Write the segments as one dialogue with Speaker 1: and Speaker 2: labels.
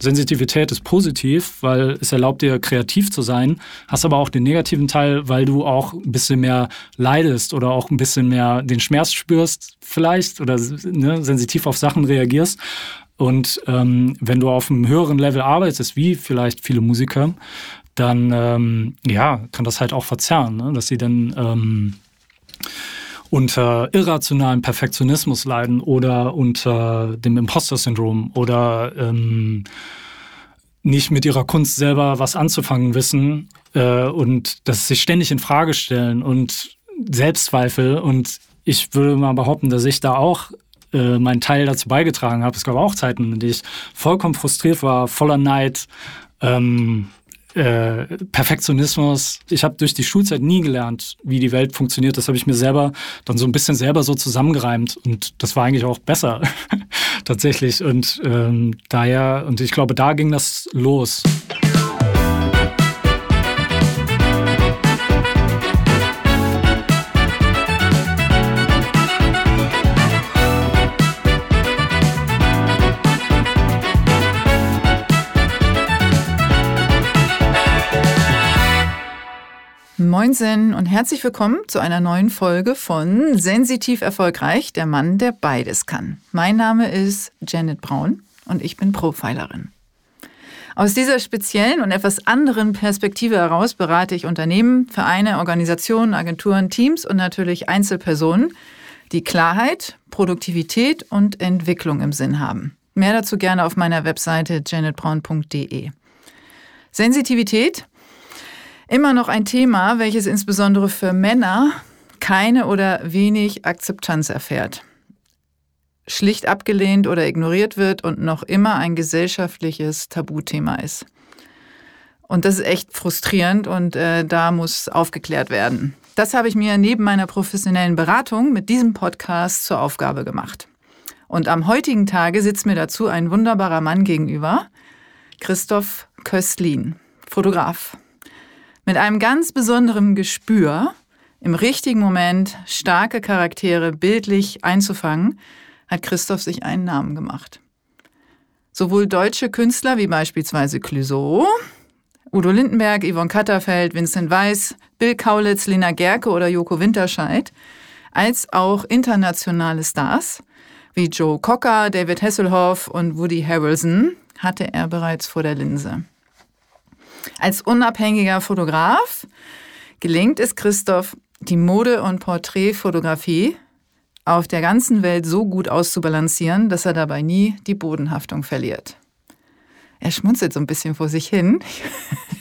Speaker 1: Sensitivität ist positiv, weil es erlaubt dir, kreativ zu sein, hast aber auch den negativen Teil, weil du auch ein bisschen mehr leidest oder auch ein bisschen mehr den Schmerz spürst, vielleicht, oder ne, sensitiv auf Sachen reagierst. Und ähm, wenn du auf einem höheren Level arbeitest, wie vielleicht viele Musiker, dann ähm, ja, kann das halt auch verzerren, ne? dass sie dann ähm, unter irrationalen Perfektionismus leiden oder unter dem Imposter-Syndrom oder ähm, nicht mit ihrer Kunst selber was anzufangen wissen äh, und dass sich ständig in Frage stellen und Selbstzweifel. Und ich würde mal behaupten, dass ich da auch äh, meinen Teil dazu beigetragen habe. Es gab auch Zeiten, in denen ich vollkommen frustriert war, voller Neid. Ähm, äh, Perfektionismus. Ich habe durch die Schulzeit nie gelernt, wie die Welt funktioniert. Das habe ich mir selber dann so ein bisschen selber so zusammengereimt und das war eigentlich auch besser tatsächlich. Und ähm, daher, und ich glaube, da ging das los.
Speaker 2: Moinsen und herzlich willkommen zu einer neuen Folge von Sensitiv Erfolgreich, der Mann, der beides kann. Mein Name ist Janet Braun und ich bin Profilerin. Aus dieser speziellen und etwas anderen Perspektive heraus berate ich Unternehmen, Vereine, Organisationen, Agenturen, Teams und natürlich Einzelpersonen, die Klarheit, Produktivität und Entwicklung im Sinn haben. Mehr dazu gerne auf meiner Webseite janetbraun.de. Sensitivität Immer noch ein Thema, welches insbesondere für Männer keine oder wenig Akzeptanz erfährt. Schlicht abgelehnt oder ignoriert wird und noch immer ein gesellschaftliches Tabuthema ist. Und das ist echt frustrierend und äh, da muss aufgeklärt werden. Das habe ich mir neben meiner professionellen Beratung mit diesem Podcast zur Aufgabe gemacht. Und am heutigen Tage sitzt mir dazu ein wunderbarer Mann gegenüber, Christoph Köstlin, Fotograf mit einem ganz besonderen Gespür, im richtigen Moment starke Charaktere bildlich einzufangen, hat Christoph sich einen Namen gemacht. Sowohl deutsche Künstler wie beispielsweise Clouseau, Udo Lindenberg, Yvonne Katterfeld, Vincent Weiss, Bill Kaulitz, Lena Gerke oder Joko Winterscheid, als auch internationale Stars wie Joe Cocker, David Hasselhoff und Woody Harrelson hatte er bereits vor der Linse. Als unabhängiger Fotograf gelingt es Christoph, die Mode- und Porträtfotografie auf der ganzen Welt so gut auszubalancieren, dass er dabei nie die Bodenhaftung verliert. Er schmunzelt so ein bisschen vor sich hin.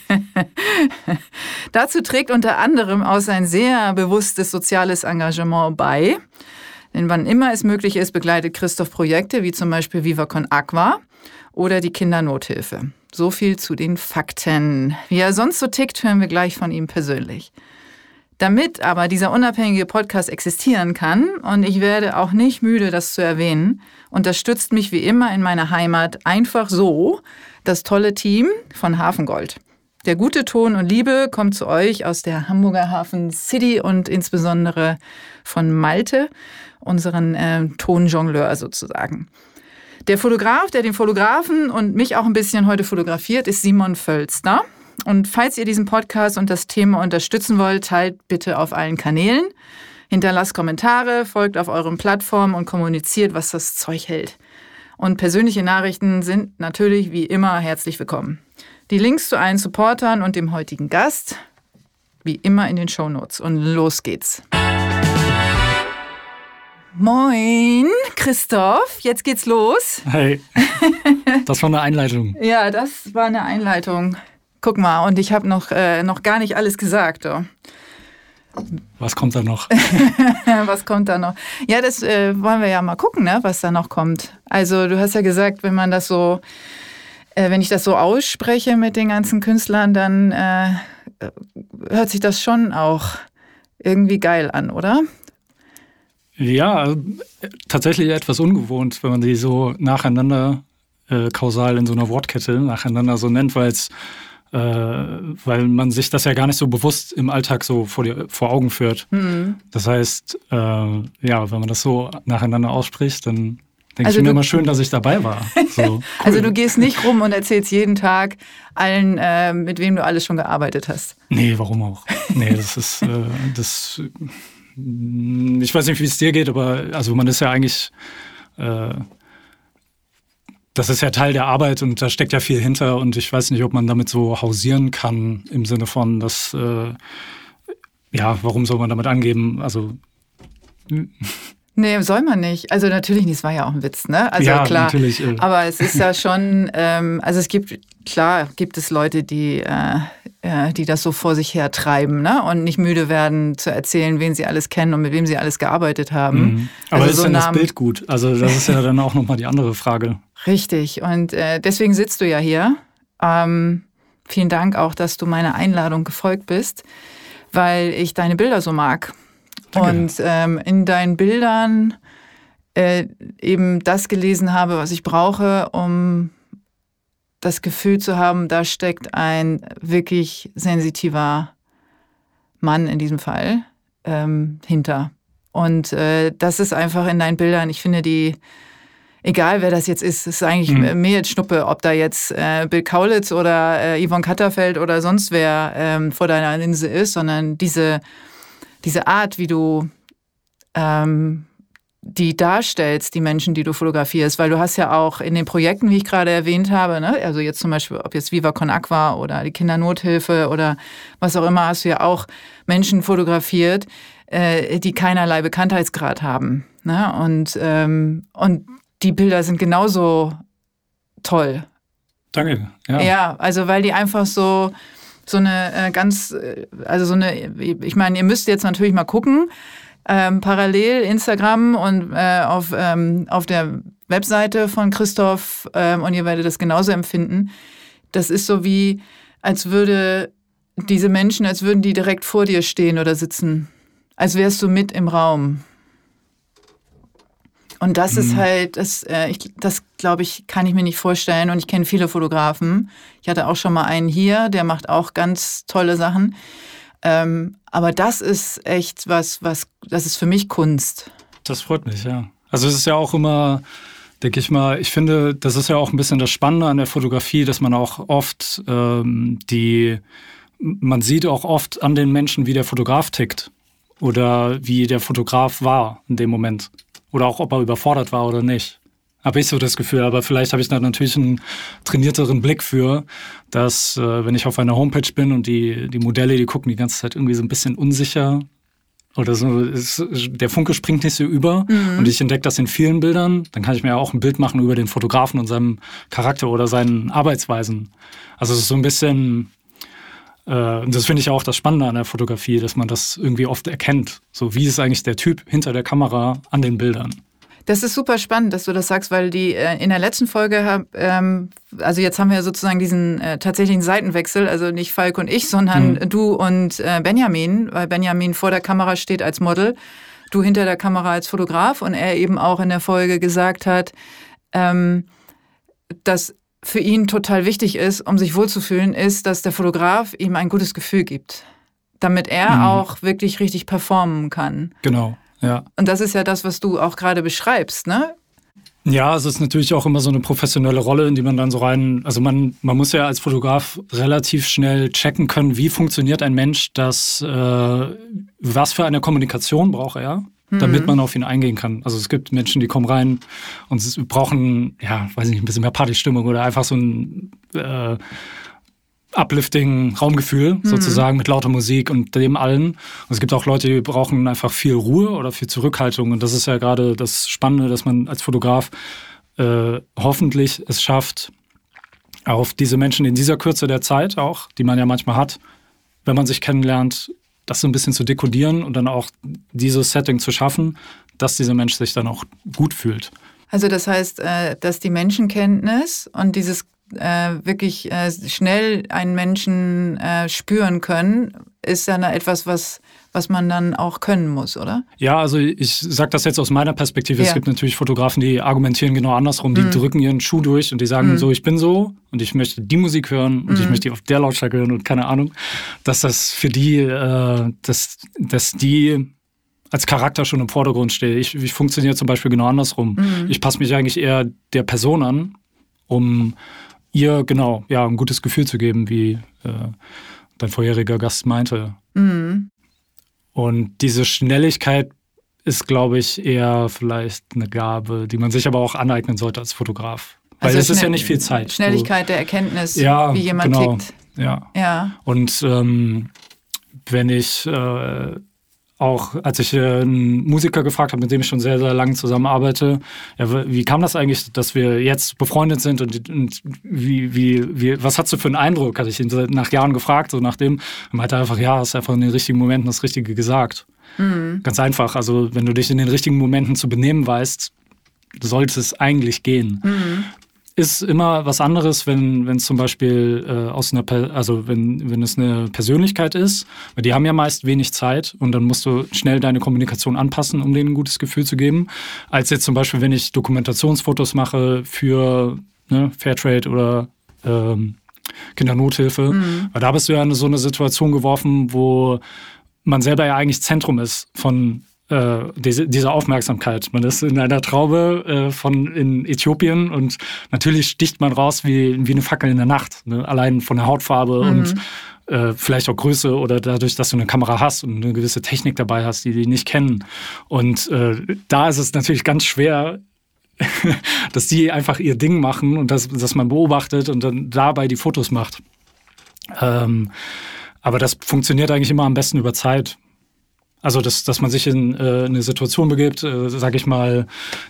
Speaker 2: Dazu trägt unter anderem auch sein sehr bewusstes soziales Engagement bei. Denn wann immer es möglich ist, begleitet Christoph Projekte wie zum Beispiel Viva Aqua oder die Kindernothilfe. So viel zu den Fakten. Wie er sonst so tickt, hören wir gleich von ihm persönlich. Damit aber dieser unabhängige Podcast existieren kann, und ich werde auch nicht müde, das zu erwähnen, unterstützt mich wie immer in meiner Heimat einfach so das tolle Team von Hafengold. Der gute Ton und Liebe kommt zu euch aus der Hamburger Hafen City und insbesondere von Malte, unseren äh, Tonjongleur sozusagen. Der Fotograf, der den Fotografen und mich auch ein bisschen heute fotografiert, ist Simon Völster. Und falls ihr diesen Podcast und das Thema unterstützen wollt, teilt bitte auf allen Kanälen. Hinterlasst Kommentare, folgt auf euren Plattformen und kommuniziert, was das Zeug hält. Und persönliche Nachrichten sind natürlich wie immer herzlich willkommen. Die Links zu allen Supportern und dem heutigen Gast, wie immer in den Shownotes. Und los geht's. Moin, Christoph, jetzt geht's los.
Speaker 1: Hey, das war eine Einleitung.
Speaker 2: ja, das war eine Einleitung. Guck mal, und ich habe noch, äh, noch gar nicht alles gesagt. Oh.
Speaker 1: Was kommt da noch?
Speaker 2: was kommt da noch? Ja, das äh, wollen wir ja mal gucken, ne, was da noch kommt. Also du hast ja gesagt, wenn man das so, äh, wenn ich das so ausspreche mit den ganzen Künstlern, dann äh, hört sich das schon auch irgendwie geil an, oder?
Speaker 1: Ja, tatsächlich etwas ungewohnt, wenn man die so nacheinander äh, kausal in so einer Wortkette nacheinander so nennt, weil es äh, weil man sich das ja gar nicht so bewusst im Alltag so vor, die, vor Augen führt. Mhm. Das heißt, äh, ja, wenn man das so nacheinander ausspricht, dann Denke also ich mir immer schön, dass ich dabei war. So,
Speaker 2: cool. also du gehst nicht rum und erzählst jeden Tag allen, äh, mit wem du alles schon gearbeitet hast.
Speaker 1: Nee, warum auch? Nee, das ist, äh, das, ich weiß nicht, wie es dir geht, aber also man ist ja eigentlich, äh, das ist ja Teil der Arbeit und da steckt ja viel hinter und ich weiß nicht, ob man damit so hausieren kann im Sinne von, dass, äh, ja, warum soll man damit angeben? Also
Speaker 2: Nee, soll man nicht. Also natürlich nicht, es war ja auch ein Witz, ne? Also
Speaker 1: ja,
Speaker 2: klar.
Speaker 1: Natürlich, äh.
Speaker 2: Aber es ist ja schon, ähm, also es gibt, klar, gibt es Leute, die, äh, äh, die das so vor sich her treiben, ne? Und nicht müde werden zu erzählen, wen sie alles kennen und mit wem sie alles gearbeitet haben. Mhm.
Speaker 1: Aber also ist so denn das Bild gut? Also das ist ja dann auch nochmal die andere Frage.
Speaker 2: Richtig. Und äh, deswegen sitzt du ja hier. Ähm, vielen Dank auch, dass du meiner Einladung gefolgt bist, weil ich deine Bilder so mag. Danke. Und ähm, in deinen Bildern äh, eben das gelesen habe, was ich brauche, um das Gefühl zu haben, da steckt ein wirklich sensitiver Mann in diesem Fall ähm, hinter. Und äh, das ist einfach in deinen Bildern, ich finde die, egal wer das jetzt ist, ist eigentlich mhm. mir jetzt Schnuppe, ob da jetzt äh, Bill Kaulitz oder äh, Yvonne Katterfeld oder sonst wer ähm, vor deiner Linse ist, sondern diese diese Art, wie du ähm, die darstellst, die Menschen, die du fotografierst, weil du hast ja auch in den Projekten, wie ich gerade erwähnt habe, ne, also jetzt zum Beispiel, ob jetzt Viva Con Aqua oder die Kindernothilfe oder was auch immer, hast du ja auch Menschen fotografiert, äh, die keinerlei Bekanntheitsgrad haben. Ne? Und, ähm, und die Bilder sind genauso toll.
Speaker 1: Danke.
Speaker 2: Ja, ja also weil die einfach so, so eine äh, ganz, äh, also so eine, ich meine, ihr müsst jetzt natürlich mal gucken, ähm, parallel Instagram und äh, auf, ähm, auf der Webseite von Christoph ähm, und ihr werdet das genauso empfinden. Das ist so wie, als würde diese Menschen, als würden die direkt vor dir stehen oder sitzen. Als wärst du mit im Raum. Und das mhm. ist halt, das, äh, ich, das glaube ich, kann ich mir nicht vorstellen. Und ich kenne viele Fotografen. Ich hatte auch schon mal einen hier, der macht auch ganz tolle Sachen. Ähm, aber das ist echt was, was, das ist für mich Kunst.
Speaker 1: Das freut mich, ja. Also es ist ja auch immer, denke ich mal, ich finde, das ist ja auch ein bisschen das Spannende an der Fotografie, dass man auch oft ähm, die, man sieht auch oft an den Menschen, wie der Fotograf tickt oder wie der Fotograf war in dem Moment. Oder auch, ob er überfordert war oder nicht. Habe ich so das Gefühl, aber vielleicht habe ich da natürlich einen trainierteren Blick für, dass äh, wenn ich auf einer Homepage bin und die, die Modelle, die gucken die ganze Zeit irgendwie so ein bisschen unsicher oder so, ist, der Funke springt nicht so über mhm. und ich entdecke das in vielen Bildern, dann kann ich mir auch ein Bild machen über den Fotografen und seinem Charakter oder seinen Arbeitsweisen. Also es ist so ein bisschen, äh, und das finde ich auch das Spannende an der Fotografie, dass man das irgendwie oft erkennt. So, wie ist eigentlich der Typ hinter der Kamera an den Bildern?
Speaker 2: Das ist super spannend, dass du das sagst, weil die äh, in der letzten Folge, ähm, also jetzt haben wir sozusagen diesen äh, tatsächlichen Seitenwechsel, also nicht Falk und ich, sondern mhm. du und äh, Benjamin, weil Benjamin vor der Kamera steht als Model, du hinter der Kamera als Fotograf und er eben auch in der Folge gesagt hat, ähm, dass für ihn total wichtig ist, um sich wohlzufühlen, ist, dass der Fotograf ihm ein gutes Gefühl gibt, damit er mhm. auch wirklich richtig performen kann.
Speaker 1: Genau, ja.
Speaker 2: Und das ist ja das, was du auch gerade beschreibst, ne?
Speaker 1: Ja, es ist natürlich auch immer so eine professionelle Rolle, in die man dann so rein, also man, man muss ja als Fotograf relativ schnell checken können, wie funktioniert ein Mensch, das, äh, was für eine Kommunikation braucht er, damit mhm. man auf ihn eingehen kann. Also es gibt Menschen, die kommen rein und brauchen, ja, weiß nicht, ein bisschen mehr Partystimmung oder einfach so ein äh, uplifting Raumgefühl mhm. sozusagen mit lauter Musik und dem allen. Und es gibt auch Leute, die brauchen einfach viel Ruhe oder viel Zurückhaltung. Und das ist ja gerade das Spannende, dass man als Fotograf äh, hoffentlich es schafft, auf diese Menschen in dieser Kürze der Zeit auch, die man ja manchmal hat, wenn man sich kennenlernt, das so ein bisschen zu dekodieren und dann auch dieses Setting zu schaffen, dass dieser Mensch sich dann auch gut fühlt.
Speaker 2: Also das heißt, äh, dass die Menschenkenntnis und dieses äh, wirklich äh, schnell einen Menschen spüren können, ist dann etwas, was, was man dann auch können muss, oder?
Speaker 1: Ja, also ich sage das jetzt aus meiner Perspektive. Ja. Es gibt natürlich Fotografen, die argumentieren genau andersrum. Die mhm. drücken ihren Schuh durch und die sagen mhm. so, ich bin so und ich möchte die Musik hören und mhm. ich möchte die auf der Lautstärke hören und keine Ahnung, dass das für die, äh, dass, dass die als Charakter schon im Vordergrund stehe. Ich, ich funktioniere zum Beispiel genau andersrum. Mhm. Ich passe mich eigentlich eher der Person an, um ihr genau ja ein gutes Gefühl zu geben, wie äh, dein vorheriger Gast meinte. Mhm. Und diese Schnelligkeit ist, glaube ich, eher vielleicht eine Gabe, die man sich aber auch aneignen sollte als Fotograf. Weil also es ist ja nicht viel Zeit.
Speaker 2: Schnelligkeit du, der Erkenntnis, ja, wie jemand genau, tickt.
Speaker 1: Ja. ja. Und ähm, wenn ich äh, auch, als ich äh, einen Musiker gefragt habe, mit dem ich schon sehr, sehr lange zusammenarbeite, ja, wie kam das eigentlich, dass wir jetzt befreundet sind und, und wie, wie, wie, was hast du für einen Eindruck, hatte ich ihn nach Jahren gefragt, so nachdem, er meinte einfach, ja, hast einfach in den richtigen Momenten das Richtige gesagt. Mhm. Ganz einfach, also wenn du dich in den richtigen Momenten zu benehmen weißt, sollte es eigentlich gehen. Mhm ist immer was anderes, wenn wenn es zum Beispiel äh, aus einer, also wenn, wenn es eine Persönlichkeit ist, weil die haben ja meist wenig Zeit und dann musst du schnell deine Kommunikation anpassen, um denen ein gutes Gefühl zu geben, als jetzt zum Beispiel, wenn ich Dokumentationsfotos mache für ne, Fairtrade oder ähm, Kindernothilfe, mhm. weil da bist du ja in so eine Situation geworfen, wo man selber ja eigentlich Zentrum ist von äh, diese, diese Aufmerksamkeit. Man ist in einer Traube äh, von in Äthiopien und natürlich sticht man raus wie, wie eine Fackel in der Nacht. Ne? Allein von der Hautfarbe mhm. und äh, vielleicht auch Größe oder dadurch, dass du eine Kamera hast und eine gewisse Technik dabei hast, die die nicht kennen. Und äh, da ist es natürlich ganz schwer, dass die einfach ihr Ding machen und dass, dass man beobachtet und dann dabei die Fotos macht. Ähm, aber das funktioniert eigentlich immer am besten über Zeit. Also, dass, dass man sich in äh, eine Situation begibt, äh, sage ich mal,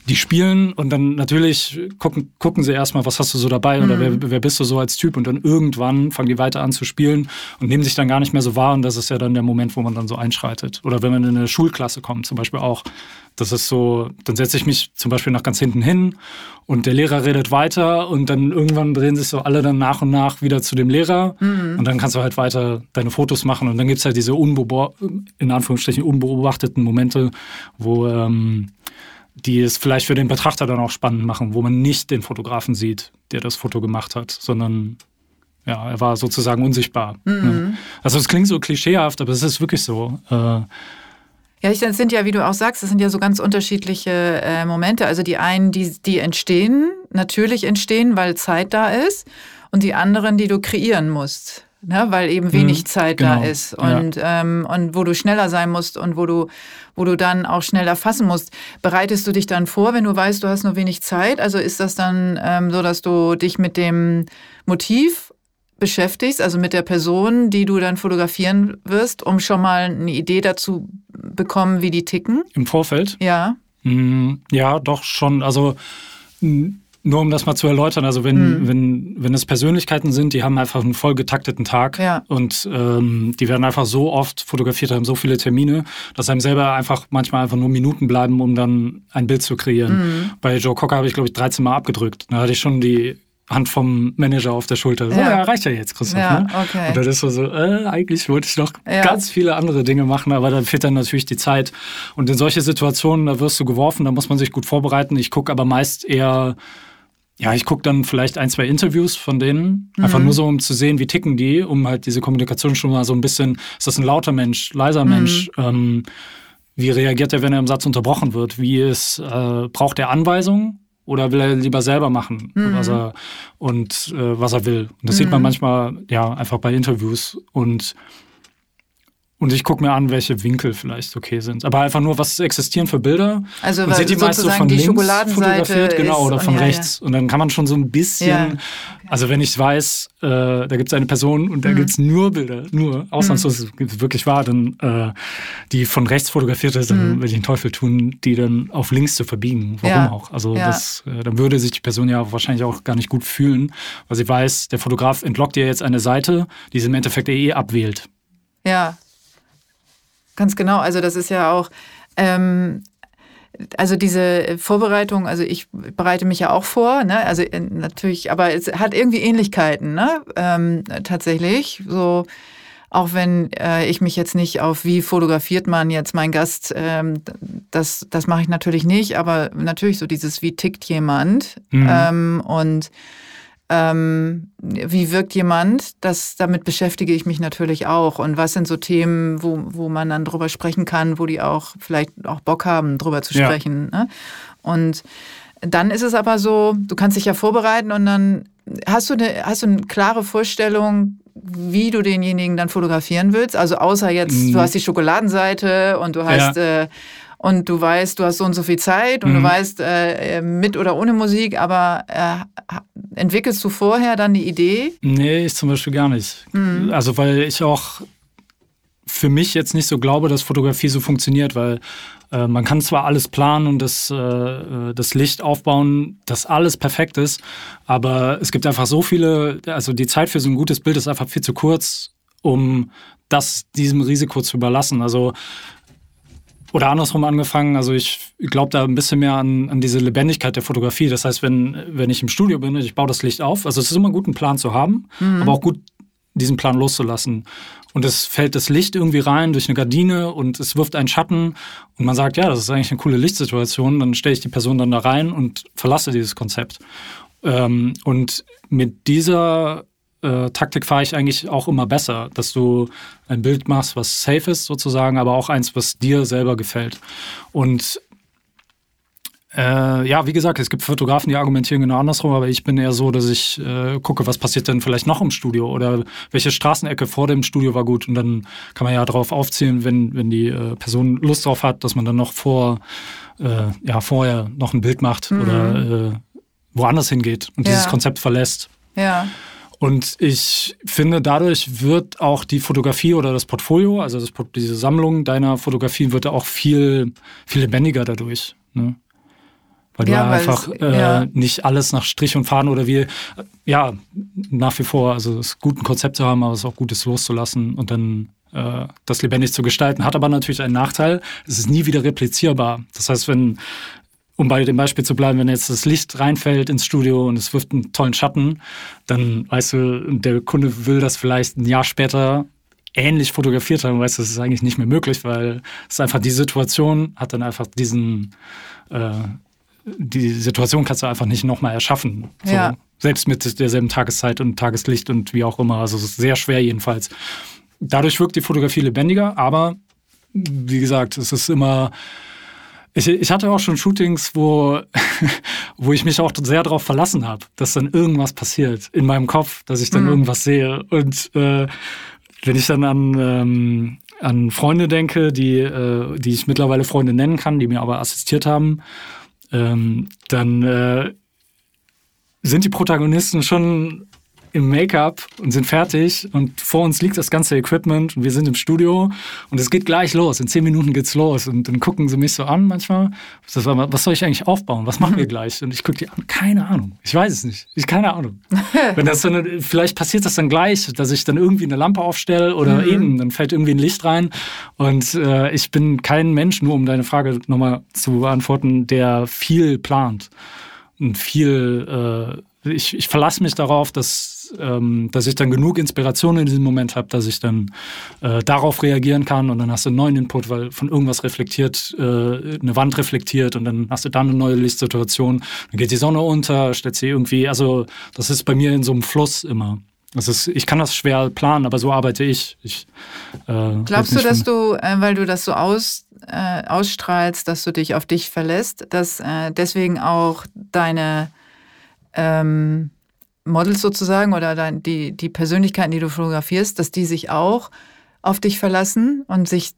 Speaker 1: die spielen und dann natürlich gucken, gucken sie erstmal, was hast du so dabei mhm. oder wer, wer bist du so als Typ und dann irgendwann fangen die weiter an zu spielen und nehmen sich dann gar nicht mehr so wahr und das ist ja dann der Moment, wo man dann so einschreitet. Oder wenn man in eine Schulklasse kommt, zum Beispiel auch. Das ist so, dann setze ich mich zum Beispiel nach ganz hinten hin und der Lehrer redet weiter und dann irgendwann drehen sich so alle dann nach und nach wieder zu dem Lehrer mhm. und dann kannst du halt weiter deine Fotos machen und dann gibt es halt diese in Anführungsstrichen unbeobachteten Momente, wo ähm, die es vielleicht für den Betrachter dann auch spannend machen, wo man nicht den Fotografen sieht, der das Foto gemacht hat, sondern ja, er war sozusagen unsichtbar. Mhm. Ne? Also es klingt so klischeehaft, aber es ist wirklich so. Äh,
Speaker 2: ja, das sind ja, wie du auch sagst, das sind ja so ganz unterschiedliche äh, Momente. Also die einen, die, die entstehen, natürlich entstehen, weil Zeit da ist, und die anderen, die du kreieren musst. Ne, weil eben wenig mhm, Zeit genau, da ist und, ja. ähm, und wo du schneller sein musst und wo du, wo du dann auch schneller fassen musst. Bereitest du dich dann vor, wenn du weißt, du hast nur wenig Zeit? Also ist das dann ähm, so, dass du dich mit dem Motiv beschäftigst, also mit der Person, die du dann fotografieren wirst, um schon mal eine Idee dazu bekommen, wie die ticken?
Speaker 1: Im Vorfeld?
Speaker 2: Ja.
Speaker 1: Mm, ja, doch schon. Also nur um das mal zu erläutern, also wenn, mhm. wenn, wenn es Persönlichkeiten sind, die haben einfach einen voll getakteten Tag ja. und ähm, die werden einfach so oft fotografiert, haben so viele Termine, dass einem selber einfach manchmal einfach nur Minuten bleiben, um dann ein Bild zu kreieren. Mhm. Bei Joe Cocker habe ich, glaube ich, 13 Mal abgedrückt. Da hatte ich schon die Hand vom Manager auf der Schulter. So, ja, ja reicht ja jetzt, Christoph. Ja, ne? okay. Und dann ist so, so äh, eigentlich wollte ich noch ja. ganz viele andere Dinge machen, aber dann fehlt dann natürlich die Zeit. Und in solche Situationen, da wirst du geworfen, da muss man sich gut vorbereiten. Ich gucke aber meist eher, ja, ich gucke dann vielleicht ein, zwei Interviews von denen, mhm. einfach nur so, um zu sehen, wie ticken die, um halt diese Kommunikation schon mal so ein bisschen, ist das ein lauter Mensch, leiser mhm. Mensch, ähm, wie reagiert er, wenn er im Satz unterbrochen wird? Wie ist, äh, braucht er Anweisungen? Oder will er lieber selber machen, mhm. was er und äh, was er will. Und das mhm. sieht man mhm. manchmal ja einfach bei Interviews und und ich gucke mir an, welche Winkel vielleicht okay sind. Aber einfach nur, was existieren für Bilder.
Speaker 2: Also man sieht die meist so von links fotografiert,
Speaker 1: genau, oder von ja, rechts. Ja. Und dann kann man schon so ein bisschen, ja. also wenn ich weiß, äh, da gibt es eine Person und da mhm. gibt es nur Bilder, nur, ausnahmslos mhm. wirklich wahr, dann äh, die von rechts fotografiert ist, dann mhm. will ich den Teufel tun, die dann auf links zu verbiegen. Warum auch? Also das, äh, dann würde sich die Person ja wahrscheinlich auch gar nicht gut fühlen, weil sie weiß, der Fotograf entlockt ihr jetzt eine Seite, die sie im Endeffekt eh abwählt.
Speaker 2: Ja, Ganz genau. Also das ist ja auch, ähm, also diese Vorbereitung, also ich bereite mich ja auch vor, ne? Also äh, natürlich, aber es hat irgendwie Ähnlichkeiten, ne? Ähm, tatsächlich. So, auch wenn äh, ich mich jetzt nicht auf wie fotografiert man jetzt meinen Gast, ähm, das, das mache ich natürlich nicht, aber natürlich so dieses, wie tickt jemand. Mhm. Ähm, und ähm, wie wirkt jemand, das, damit beschäftige ich mich natürlich auch. Und was sind so Themen, wo, wo man dann drüber sprechen kann, wo die auch vielleicht auch Bock haben, drüber zu sprechen. Ja. Ne? Und dann ist es aber so, du kannst dich ja vorbereiten und dann hast du eine, hast du eine klare Vorstellung, wie du denjenigen dann fotografieren willst. Also außer jetzt, du hast die Schokoladenseite und du hast ja. äh, und du weißt, du hast so und so viel Zeit und mhm. du weißt, äh, mit oder ohne Musik, aber äh, entwickelst du vorher dann die Idee?
Speaker 1: Nee, ich zum Beispiel gar nicht. Mhm. Also weil ich auch für mich jetzt nicht so glaube, dass Fotografie so funktioniert, weil äh, man kann zwar alles planen und das, äh, das Licht aufbauen, dass alles perfekt ist, aber es gibt einfach so viele, also die Zeit für so ein gutes Bild ist einfach viel zu kurz, um das diesem Risiko zu überlassen. Also oder andersrum angefangen, also ich glaube da ein bisschen mehr an, an diese Lebendigkeit der Fotografie. Das heißt, wenn, wenn ich im Studio bin und ich baue das Licht auf, also es ist immer gut, einen Plan zu haben, mhm. aber auch gut, diesen Plan loszulassen. Und es fällt das Licht irgendwie rein durch eine Gardine und es wirft einen Schatten und man sagt, ja, das ist eigentlich eine coole Lichtsituation, dann stelle ich die Person dann da rein und verlasse dieses Konzept. Ähm, und mit dieser äh, Taktik fahre ich eigentlich auch immer besser, dass du ein Bild machst, was safe ist sozusagen, aber auch eins, was dir selber gefällt. Und äh, ja, wie gesagt, es gibt Fotografen, die argumentieren genau andersrum, aber ich bin eher so, dass ich äh, gucke, was passiert denn vielleicht noch im Studio oder welche Straßenecke vor dem Studio war gut und dann kann man ja darauf aufzählen, wenn, wenn die äh, Person Lust drauf hat, dass man dann noch vor, äh, ja, vorher noch ein Bild macht mhm. oder äh, woanders hingeht und ja. dieses Konzept verlässt.
Speaker 2: Ja.
Speaker 1: Und ich finde, dadurch wird auch die Fotografie oder das Portfolio, also das, diese Sammlung deiner Fotografien, wird auch viel, viel lebendiger dadurch. Ne? Weil ja, du weil einfach es, ja. äh, nicht alles nach Strich und Faden oder wie, ja, nach wie vor, also es ist gut, ein Konzept zu haben, aber es ist auch gut, es loszulassen und dann äh, das lebendig zu gestalten. Hat aber natürlich einen Nachteil, es ist nie wieder replizierbar. Das heißt, wenn um bei dem Beispiel zu bleiben, wenn jetzt das Licht reinfällt ins Studio und es wirft einen tollen Schatten, dann weißt du, der Kunde will das vielleicht ein Jahr später ähnlich fotografiert haben, weißt du, das ist eigentlich nicht mehr möglich, weil es einfach die Situation hat dann einfach diesen, äh, die Situation kannst du einfach nicht nochmal erschaffen. So, ja. Selbst mit derselben Tageszeit und Tageslicht und wie auch immer. Also es ist sehr schwer jedenfalls. Dadurch wirkt die Fotografie lebendiger, aber wie gesagt, es ist immer ich, ich hatte auch schon Shootings, wo, wo ich mich auch sehr darauf verlassen habe, dass dann irgendwas passiert in meinem Kopf, dass ich dann mhm. irgendwas sehe. Und äh, wenn ich dann an, ähm, an Freunde denke, die, äh, die ich mittlerweile Freunde nennen kann, die mir aber assistiert haben, ähm, dann äh, sind die Protagonisten schon im Make-up und sind fertig und vor uns liegt das ganze Equipment und wir sind im Studio und es geht gleich los. In zehn Minuten geht's los und dann gucken sie mich so an manchmal. Was soll ich eigentlich aufbauen? Was machen wir gleich? Und ich gucke die an. Keine Ahnung. Ich weiß es nicht. Ich keine Ahnung. Wenn das dann, vielleicht passiert das dann gleich, dass ich dann irgendwie eine Lampe aufstelle oder mhm. eben, dann fällt irgendwie ein Licht rein. Und äh, ich bin kein Mensch, nur um deine Frage nochmal zu beantworten, der viel plant und viel, äh, ich, ich verlasse mich darauf, dass ähm, dass ich dann genug Inspiration in diesem Moment habe, dass ich dann äh, darauf reagieren kann und dann hast du einen neuen Input, weil von irgendwas reflektiert, äh, eine Wand reflektiert und dann hast du dann eine neue Lichtsituation, dann geht die Sonne unter, stellt sie irgendwie, also das ist bei mir in so einem Fluss immer. Das ist, ich kann das schwer planen, aber so arbeite ich. ich
Speaker 2: äh, Glaubst du, dass du, äh, weil du das so aus, äh, ausstrahlst, dass du dich auf dich verlässt, dass äh, deswegen auch deine ähm, Models sozusagen oder dein, die, die Persönlichkeiten, die du fotografierst, dass die sich auch auf dich verlassen und sich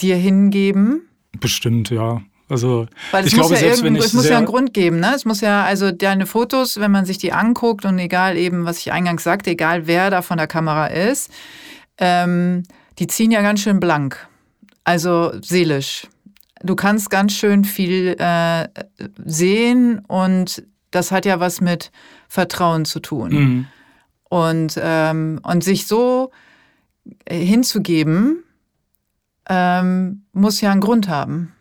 Speaker 2: dir hingeben?
Speaker 1: Bestimmt, ja. Also
Speaker 2: Weil ich glaube, ja selbst wenn ich es muss ja einen Grund geben, ne? Es muss ja, also deine Fotos, wenn man sich die anguckt und egal eben, was ich eingangs sagte, egal wer da von der Kamera ist, ähm, die ziehen ja ganz schön blank. Also seelisch. Du kannst ganz schön viel äh, sehen und das hat ja was mit Vertrauen zu tun. Mhm. Und, ähm, und sich so äh, hinzugeben, ähm, muss ja einen Grund haben.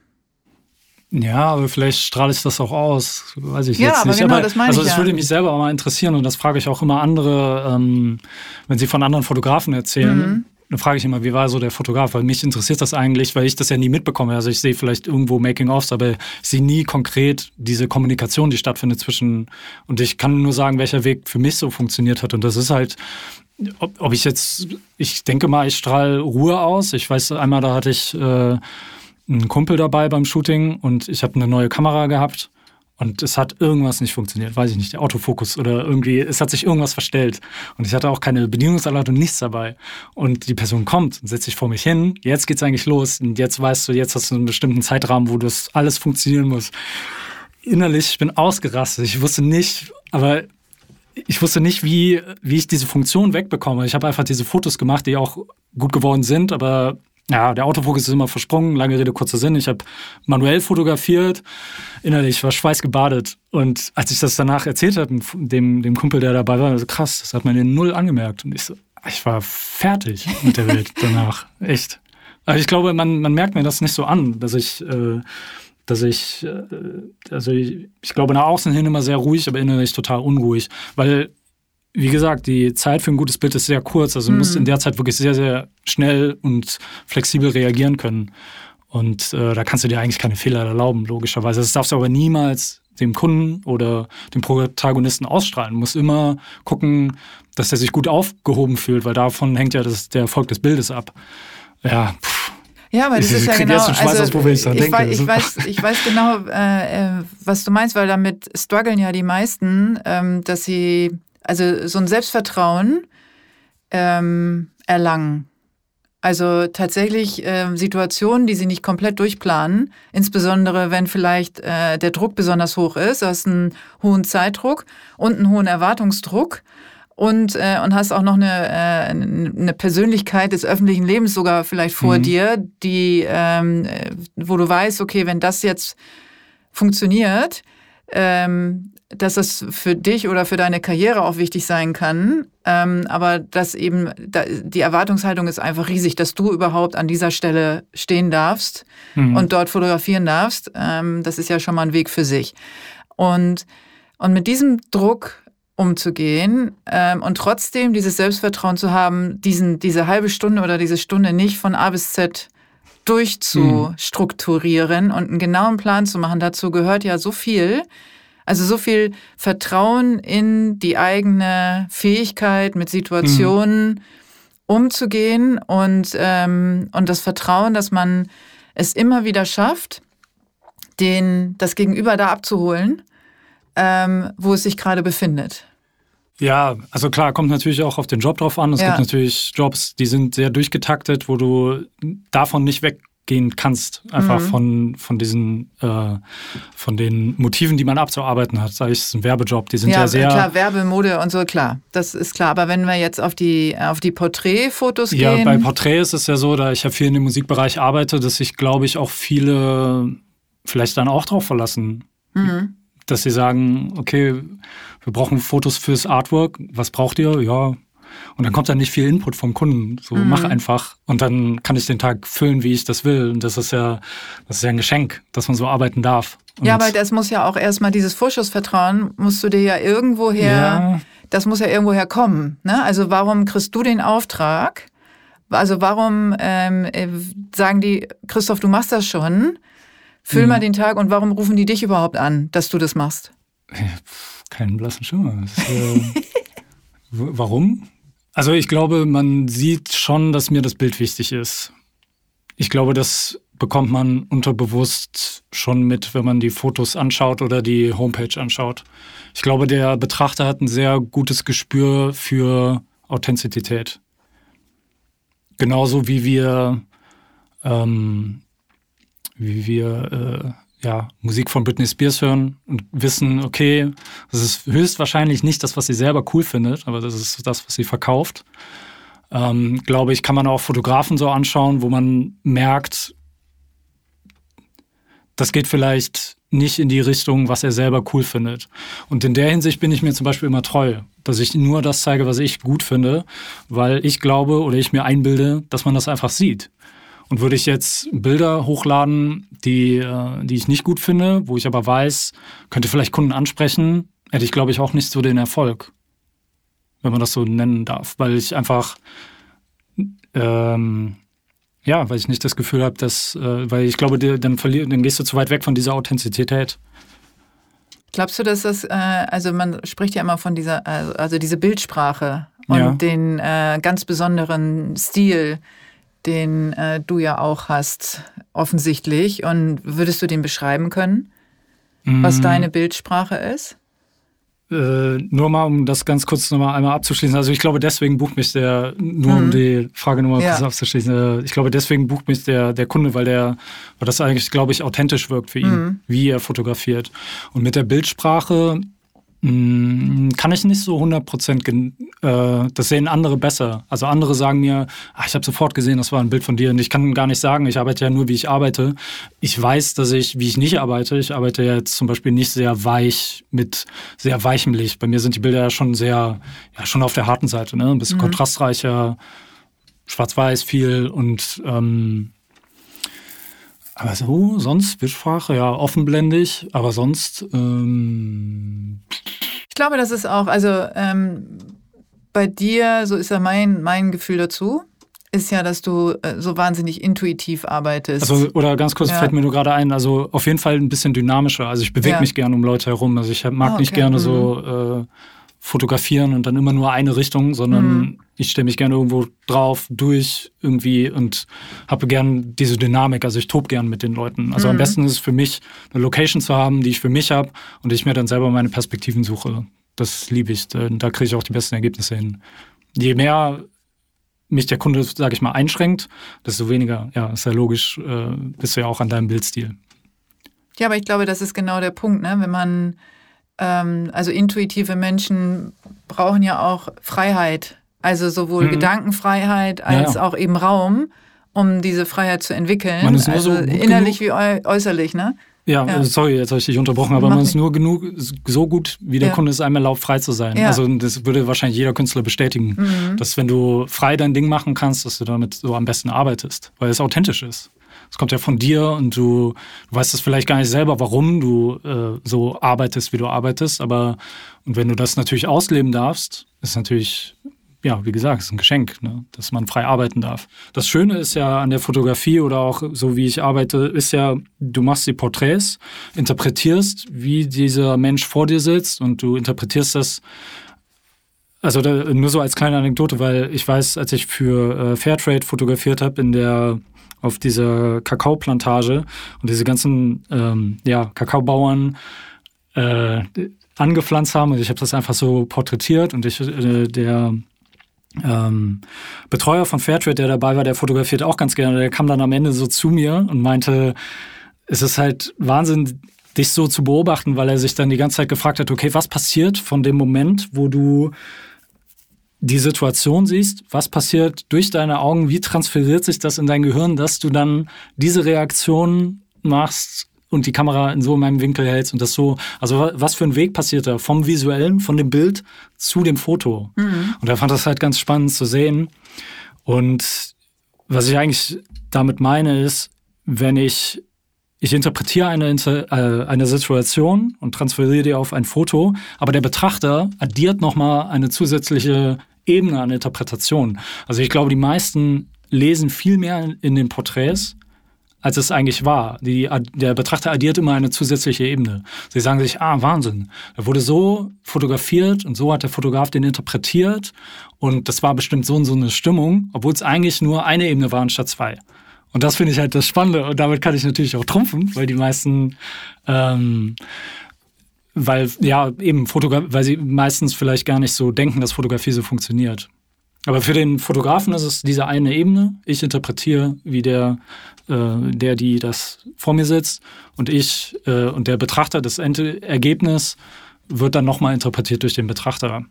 Speaker 1: Ja, aber vielleicht strahle ich das auch aus, weiß ich
Speaker 2: ja,
Speaker 1: jetzt nicht.
Speaker 2: Genau,
Speaker 1: aber
Speaker 2: das
Speaker 1: also
Speaker 2: ich
Speaker 1: das
Speaker 2: ja.
Speaker 1: würde mich selber auch mal interessieren und das frage ich auch immer andere, ähm, wenn sie von anderen Fotografen erzählen. Mhm. Dann frage ich immer, wie war so der Fotograf? Weil mich interessiert das eigentlich, weil ich das ja nie mitbekomme. Also ich sehe vielleicht irgendwo Making-ofs, aber ich sehe nie konkret diese Kommunikation, die stattfindet zwischen. Und ich kann nur sagen, welcher Weg für mich so funktioniert hat. Und das ist halt, ob, ob ich jetzt, ich denke mal, ich strahle Ruhe aus. Ich weiß, einmal da hatte ich äh, einen Kumpel dabei beim Shooting und ich habe eine neue Kamera gehabt. Und es hat irgendwas nicht funktioniert, weiß ich nicht, der Autofokus oder irgendwie, es hat sich irgendwas verstellt. Und ich hatte auch keine Bedienungsanleitung, nichts dabei. Und die Person kommt und setzt sich vor mich hin. Jetzt geht's eigentlich los. Und jetzt weißt du, jetzt hast du einen bestimmten Zeitrahmen, wo das alles funktionieren muss. Innerlich, ich bin ausgerastet. Ich wusste nicht, aber ich wusste nicht, wie, wie ich diese Funktion wegbekomme. Ich habe einfach diese Fotos gemacht, die auch gut geworden sind, aber ja, der Autofokus ist immer versprungen, lange Rede, kurzer Sinn. Ich habe manuell fotografiert, innerlich war schweißgebadet. Und als ich das danach erzählt habe, dem, dem Kumpel, der dabei war, so krass, das hat man in Null angemerkt. Und ich so, ich war fertig mit der Welt danach. Echt. Aber ich glaube, man, man merkt mir das nicht so an, dass ich, äh, dass ich, äh, also ich, ich glaube nach außen hin immer sehr ruhig, aber innerlich total unruhig. Weil wie gesagt, die Zeit für ein gutes Bild ist sehr kurz. Also du musst in mhm. der Zeit wirklich sehr, sehr schnell und flexibel reagieren können. Und äh, da kannst du dir eigentlich keine Fehler erlauben, logischerweise. Das darfst du aber niemals dem Kunden oder dem Protagonisten ausstrahlen. Du musst immer gucken, dass er sich gut aufgehoben fühlt, weil davon hängt ja das, der Erfolg des Bildes ab. Ja, pff.
Speaker 2: Ja, aber das ich, ist ja genau. Also, ich, ich, weiß, ich, weiß, ich weiß genau, äh, äh, was du meinst, weil damit strugglen ja die meisten, ähm, dass sie also so ein Selbstvertrauen ähm, erlangen. Also tatsächlich äh, Situationen, die sie nicht komplett durchplanen, insbesondere wenn vielleicht äh, der Druck besonders hoch ist, du hast einen hohen Zeitdruck und einen hohen Erwartungsdruck und, äh, und hast auch noch eine, äh, eine Persönlichkeit des öffentlichen Lebens sogar vielleicht vor mhm. dir, die, ähm, wo du weißt, okay, wenn das jetzt funktioniert, ähm, dass es für dich oder für deine Karriere auch wichtig sein kann. Ähm, aber dass eben da, die Erwartungshaltung ist einfach riesig, dass du überhaupt an dieser Stelle stehen darfst mhm. und dort fotografieren darfst. Ähm, das ist ja schon mal ein Weg für sich. Und, und mit diesem Druck umzugehen ähm, und trotzdem dieses Selbstvertrauen zu haben, diesen, diese halbe Stunde oder diese Stunde nicht von A bis Z durchzustrukturieren mhm. und einen genauen Plan zu machen. Dazu gehört ja so viel. Also so viel Vertrauen in die eigene Fähigkeit, mit Situationen mhm. umzugehen und, ähm, und das Vertrauen, dass man es immer wieder schafft, den, das Gegenüber da abzuholen, ähm, wo es sich gerade befindet.
Speaker 1: Ja, also klar, kommt natürlich auch auf den Job drauf an. Es ja. gibt natürlich Jobs, die sind sehr durchgetaktet, wo du davon nicht weg gehen kannst, einfach mhm. von, von diesen, äh, von den Motiven, die man abzuarbeiten hat. Sei es ein Werbejob, die sind ja, ja sehr.
Speaker 2: Klar, Werbemode und so, klar, das ist klar. Aber wenn wir jetzt auf die, auf die Porträtfotos
Speaker 1: ja,
Speaker 2: gehen.
Speaker 1: Ja, bei Porträts ist es ja so, da ich ja viel in dem Musikbereich arbeite, dass sich, glaube ich, auch viele vielleicht dann auch drauf verlassen. Mhm. Dass sie sagen, okay, wir brauchen Fotos fürs Artwork. Was braucht ihr? Ja, und dann kommt da nicht viel Input vom Kunden. So, mhm. mach einfach. Und dann kann ich den Tag füllen, wie ich das will. Und das ist ja, das ist ja ein Geschenk, dass man so arbeiten darf. Und
Speaker 2: ja, aber das muss ja auch erstmal dieses Vorschussvertrauen, musst du dir ja irgendwoher, ja. das muss ja irgendwoher kommen. Ne? Also warum kriegst du den Auftrag? Also warum ähm, äh, sagen die, Christoph, du machst das schon, füll mhm. mal den Tag und warum rufen die dich überhaupt an, dass du das machst?
Speaker 1: Keinen blassen Schimmer. Äh, warum? Also ich glaube, man sieht schon, dass mir das Bild wichtig ist. Ich glaube, das bekommt man unterbewusst schon mit, wenn man die Fotos anschaut oder die Homepage anschaut. Ich glaube, der Betrachter hat ein sehr gutes Gespür für Authentizität. Genauso wie wir, ähm, wie wir äh, ja, Musik von Britney Spears hören und wissen, okay, das ist höchstwahrscheinlich nicht das, was sie selber cool findet, aber das ist das, was sie verkauft. Ähm, glaube ich, kann man auch Fotografen so anschauen, wo man merkt, das geht vielleicht nicht in die Richtung, was er selber cool findet. Und in der Hinsicht bin ich mir zum Beispiel immer treu, dass ich nur das zeige, was ich gut finde, weil ich glaube oder ich mir einbilde, dass man das einfach sieht. Und würde ich jetzt Bilder hochladen, die, äh, die ich nicht gut finde, wo ich aber weiß, könnte vielleicht Kunden ansprechen, hätte ich, glaube ich, auch nicht so den Erfolg, wenn man das so nennen darf, weil ich einfach ähm, ja, weil ich nicht das Gefühl habe, dass, äh, weil ich glaube, dann, dann gehst du zu weit weg von dieser Authentizität.
Speaker 2: Glaubst du, dass das, äh, also man spricht ja immer von dieser, also, also diese Bildsprache und ja. den äh, ganz besonderen Stil, den äh, du ja auch hast, offensichtlich. Und würdest du den beschreiben können, mm. was deine Bildsprache ist?
Speaker 1: Äh, nur mal, um das ganz kurz nochmal einmal abzuschließen. Also ich glaube, deswegen bucht mich der, nur mhm. um die Frage nochmal ja. kurz abzuschließen, äh, ich glaube, deswegen bucht mich der, der Kunde, weil der, weil das eigentlich, glaube ich, authentisch wirkt für ihn, mhm. wie er fotografiert. Und mit der Bildsprache kann ich nicht so 100 Prozent, äh, das sehen andere besser. Also andere sagen mir, ach, ich habe sofort gesehen, das war ein Bild von dir und ich kann gar nicht sagen, ich arbeite ja nur, wie ich arbeite. Ich weiß, dass ich, wie ich nicht arbeite, ich arbeite ja jetzt zum Beispiel nicht sehr weich mit sehr weichem Licht. Bei mir sind die Bilder ja schon sehr, ja schon auf der harten Seite, ne? ein bisschen mhm. kontrastreicher, schwarz-weiß viel und ähm, aber so, sonst Bildsprache, ja, offenblendig, aber sonst. Ähm
Speaker 2: ich glaube, das ist auch, also ähm, bei dir, so ist ja mein, mein Gefühl dazu, ist ja, dass du äh, so wahnsinnig intuitiv arbeitest.
Speaker 1: Also, oder ganz kurz ja. fällt mir nur gerade ein, also auf jeden Fall ein bisschen dynamischer. Also ich bewege ja. mich gerne um Leute herum. Also ich mag oh, okay. nicht gerne mhm. so. Äh, fotografieren und dann immer nur eine Richtung, sondern mhm. Ich stelle mich gerne irgendwo drauf, durch irgendwie und habe gern diese Dynamik. Also ich tobe gern mit den Leuten. Also mhm. am besten ist es für mich, eine Location zu haben, die ich für mich habe und ich mir dann selber meine Perspektiven suche. Das liebe ich. Da kriege ich auch die besten Ergebnisse hin. Je mehr mich der Kunde, sage ich mal, einschränkt, desto weniger, ja, ist ja logisch, äh, bist du ja auch an deinem Bildstil.
Speaker 2: Ja, aber ich glaube, das ist genau der Punkt, ne? wenn man ähm, also intuitive Menschen brauchen ja auch Freiheit, also sowohl mhm. Gedankenfreiheit als ja, ja. auch eben Raum, um diese Freiheit zu entwickeln.
Speaker 1: Man ist nur
Speaker 2: also
Speaker 1: so
Speaker 2: innerlich genug. wie äußerlich, ne?
Speaker 1: Ja, ja, sorry, jetzt habe ich dich unterbrochen, aber Mach man ist nur genug, so gut, wie der. Kunde ist, einmal erlaubt, frei zu sein. Also das würde wahrscheinlich jeder Künstler bestätigen, mhm. dass wenn du frei dein Ding machen kannst, dass du damit so am besten arbeitest, weil es authentisch ist. Es kommt ja von dir und du, du weißt es vielleicht gar nicht selber, warum du äh, so arbeitest, wie du arbeitest. Aber und wenn du das natürlich ausleben darfst, ist natürlich ja, wie gesagt, ist ein Geschenk, ne? dass man frei arbeiten darf. Das Schöne ist ja an der Fotografie oder auch so wie ich arbeite, ist ja, du machst die Porträts, interpretierst, wie dieser Mensch vor dir sitzt und du interpretierst das. Also da, nur so als kleine Anekdote, weil ich weiß, als ich für äh, Fairtrade fotografiert habe in der auf dieser Kakaoplantage und diese ganzen ähm, ja, Kakaobauern äh, angepflanzt haben. Und ich habe das einfach so porträtiert und ich, äh, der ähm, Betreuer von Fairtrade, der dabei war, der fotografiert auch ganz gerne. Der kam dann am Ende so zu mir und meinte, es ist halt Wahnsinn, dich so zu beobachten, weil er sich dann die ganze Zeit gefragt hat, okay, was passiert von dem Moment, wo du die Situation siehst, was passiert durch deine Augen, wie transferiert sich das in dein Gehirn, dass du dann diese Reaktion machst und die Kamera in so meinem Winkel hältst und das so, also was für ein Weg passiert da vom visuellen, von dem Bild zu dem Foto. Mhm. Und da fand das halt ganz spannend zu sehen. Und was ich eigentlich damit meine ist, wenn ich ich interpretiere eine, äh, eine Situation und transferiere die auf ein Foto, aber der Betrachter addiert nochmal eine zusätzliche Ebene an Interpretation. Also ich glaube, die meisten lesen viel mehr in den Porträts, als es eigentlich war. Die, der Betrachter addiert immer eine zusätzliche Ebene. Sie sagen sich, ah, Wahnsinn. Er wurde so fotografiert und so hat der Fotograf den interpretiert und das war bestimmt so und so eine Stimmung, obwohl es eigentlich nur eine Ebene war anstatt zwei. Und das finde ich halt das Spannende und damit kann ich natürlich auch trumpfen, weil die meisten ähm, weil, ja, eben, Fotograf weil sie meistens vielleicht gar nicht so denken, dass Fotografie so funktioniert. Aber für den Fotografen ist es diese eine Ebene. Ich interpretiere, wie der, äh, der, die das vor mir sitzt. Und ich äh, und der Betrachter, das Endergebnis wird dann nochmal interpretiert durch den Betrachter.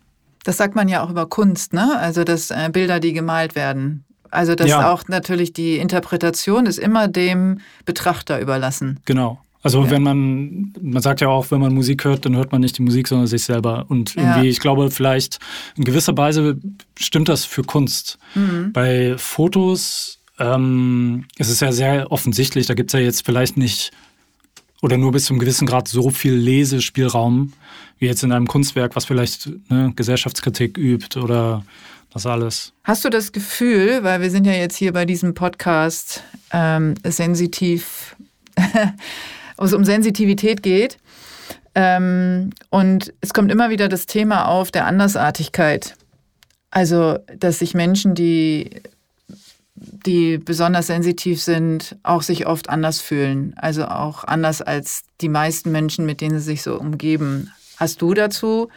Speaker 2: Das sagt man ja auch über Kunst, ne? Also, dass äh, Bilder, die gemalt werden. Also, dass ja. auch natürlich die Interpretation ist immer dem Betrachter überlassen.
Speaker 1: Genau. Also ja. wenn man, man sagt ja auch, wenn man Musik hört, dann hört man nicht die Musik, sondern sich selber. Und irgendwie, ja. ich glaube, vielleicht in gewisser Weise stimmt das für Kunst. Mhm. Bei Fotos ähm, ist es ja sehr offensichtlich, da gibt es ja jetzt vielleicht nicht oder nur bis zu einem gewissen Grad so viel Lesespielraum wie jetzt in einem Kunstwerk, was vielleicht ne, Gesellschaftskritik übt oder Das alles.
Speaker 2: Hast du das Gefühl, weil wir sind ja jetzt hier bei diesem Podcast ähm, sensitiv, wo es um Sensitivität geht, ähm, und es kommt immer wieder das Thema auf der Andersartigkeit. Also, dass sich Menschen, die, die besonders sensitiv sind, auch sich oft anders fühlen. Also auch anders als die meisten Menschen, mit denen sie sich so umgeben. Hast du dazu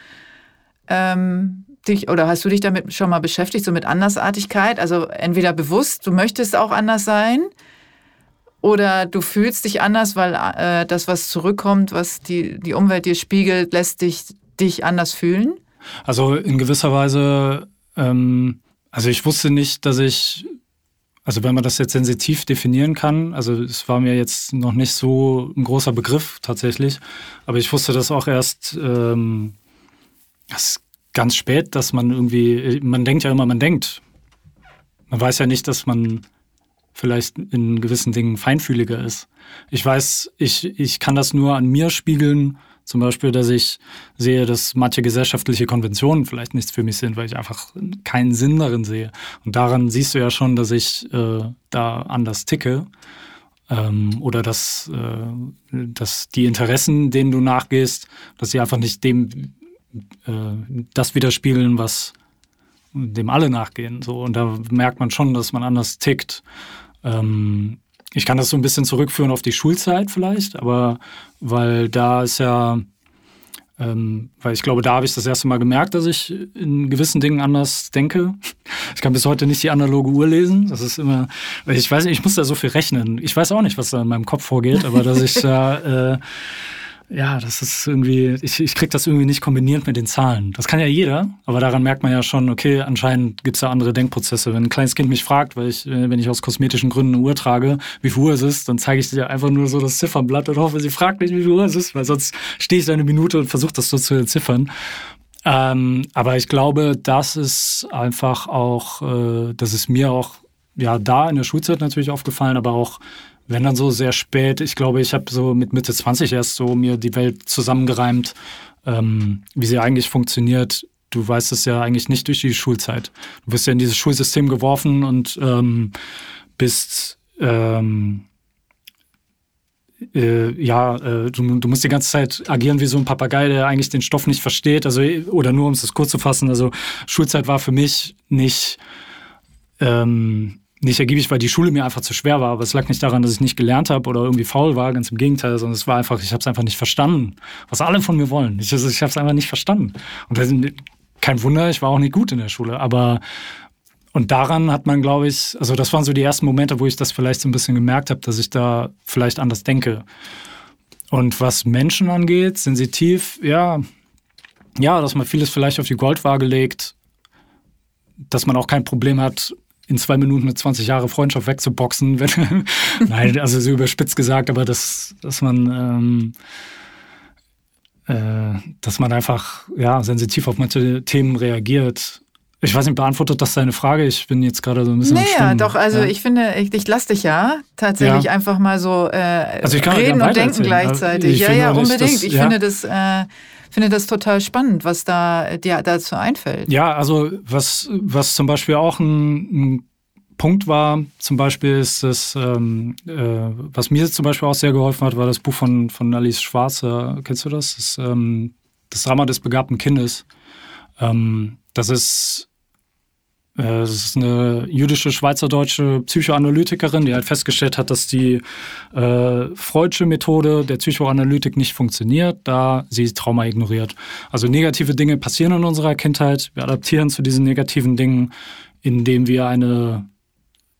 Speaker 2: ähm, dich oder hast du dich damit schon mal beschäftigt, so mit Andersartigkeit? Also entweder bewusst, du möchtest auch anders sein, oder du fühlst dich anders, weil äh, das, was zurückkommt, was die, die Umwelt dir spiegelt, lässt dich, dich anders fühlen?
Speaker 1: Also in gewisser Weise, ähm, also ich wusste nicht, dass ich, also wenn man das jetzt sensitiv definieren kann, also es war mir jetzt noch nicht so ein großer Begriff tatsächlich, aber ich wusste das auch erst ähm, das ganz spät, dass man irgendwie, man denkt ja immer, man denkt. Man weiß ja nicht, dass man vielleicht in gewissen Dingen feinfühliger ist. Ich weiß, ich, ich kann das nur an mir spiegeln, zum Beispiel, dass ich sehe, dass manche gesellschaftliche Konventionen vielleicht nichts für mich sind, weil ich einfach keinen Sinn darin sehe. Und daran siehst du ja schon, dass ich äh, da anders ticke. Ähm, oder dass, äh, dass die Interessen, denen du nachgehst, dass sie einfach nicht dem äh, das widerspiegeln, was dem alle nachgehen. So. Und da merkt man schon, dass man anders tickt. Ähm, ich kann das so ein bisschen zurückführen auf die Schulzeit vielleicht, aber weil da ist ja, ähm, weil ich glaube, da habe ich das erste Mal gemerkt, dass ich in gewissen Dingen anders denke. Ich kann bis heute nicht die analoge Uhr lesen. Das ist immer, ich weiß nicht, ich muss da so viel rechnen. Ich weiß auch nicht, was da in meinem Kopf vorgeht, aber dass ich da äh, ja, das ist irgendwie, ich, ich kriege das irgendwie nicht kombiniert mit den Zahlen. Das kann ja jeder, aber daran merkt man ja schon, okay, anscheinend gibt es da andere Denkprozesse. Wenn ein kleines Kind mich fragt, weil ich, äh, wenn ich aus kosmetischen Gründen eine Uhr trage, wie viel Uhr es ist, dann zeige ich dir einfach nur so das Ziffernblatt und hoffe, sie fragt nicht, wie viel Uhr es ist, weil sonst stehe ich da eine Minute und versuche das so zu entziffern. Ähm, aber ich glaube, das ist einfach auch, äh, das ist mir auch ja da in der Schulzeit natürlich aufgefallen, aber auch wenn dann so sehr spät. Ich glaube, ich habe so mit Mitte 20 erst so mir die Welt zusammengereimt, ähm, wie sie eigentlich funktioniert. Du weißt es ja eigentlich nicht durch die Schulzeit. Du wirst ja in dieses Schulsystem geworfen und ähm, bist ähm, äh, ja, äh, du, du, musst die ganze Zeit agieren wie so ein Papagei, der eigentlich den Stoff nicht versteht. Also, oder nur um es kurz zu fassen, also Schulzeit war für mich nicht ähm, nicht ergiebig, weil die Schule mir einfach zu schwer war. Aber es lag nicht daran, dass ich nicht gelernt habe oder irgendwie faul war, ganz im Gegenteil, sondern es war einfach, ich habe es einfach nicht verstanden, was alle von mir wollen. Ich, also ich habe es einfach nicht verstanden. Und das, kein Wunder, ich war auch nicht gut in der Schule. Aber und daran hat man, glaube ich, also das waren so die ersten Momente, wo ich das vielleicht so ein bisschen gemerkt habe, dass ich da vielleicht anders denke. Und was Menschen angeht, sensitiv, ja, ja, dass man vieles vielleicht auf die Goldwaage legt, dass man auch kein Problem hat, in zwei Minuten eine 20 Jahre Freundschaft wegzuboxen. Wenn, Nein, also so überspitzt gesagt, aber das, dass man, ähm, äh, dass man einfach ja, sensitiv auf manche Themen reagiert. Ich weiß nicht, beantwortet das deine Frage? Ich bin jetzt gerade so ein bisschen.
Speaker 2: Naja, doch, also ja. ich finde, ich, ich lasse dich ja tatsächlich ja. einfach mal so äh, also reden und denken gleichzeitig. ja, ja, unbedingt. Das, ich finde das. Äh, finde das total spannend, was da dir dazu einfällt.
Speaker 1: Ja, also was, was zum Beispiel auch ein, ein Punkt war, zum Beispiel ist das, ähm, äh, was mir zum Beispiel auch sehr geholfen hat, war das Buch von, von Alice Schwarzer. Kennst du das? Das, ähm, das Drama des begabten Kindes. Ähm, das ist das äh, ist eine jüdische schweizerdeutsche Psychoanalytikerin, die halt festgestellt hat, dass die äh, Freudsche Methode der Psychoanalytik nicht funktioniert, da sie Trauma ignoriert. Also negative Dinge passieren in unserer Kindheit. Wir adaptieren zu diesen negativen Dingen, indem wir eine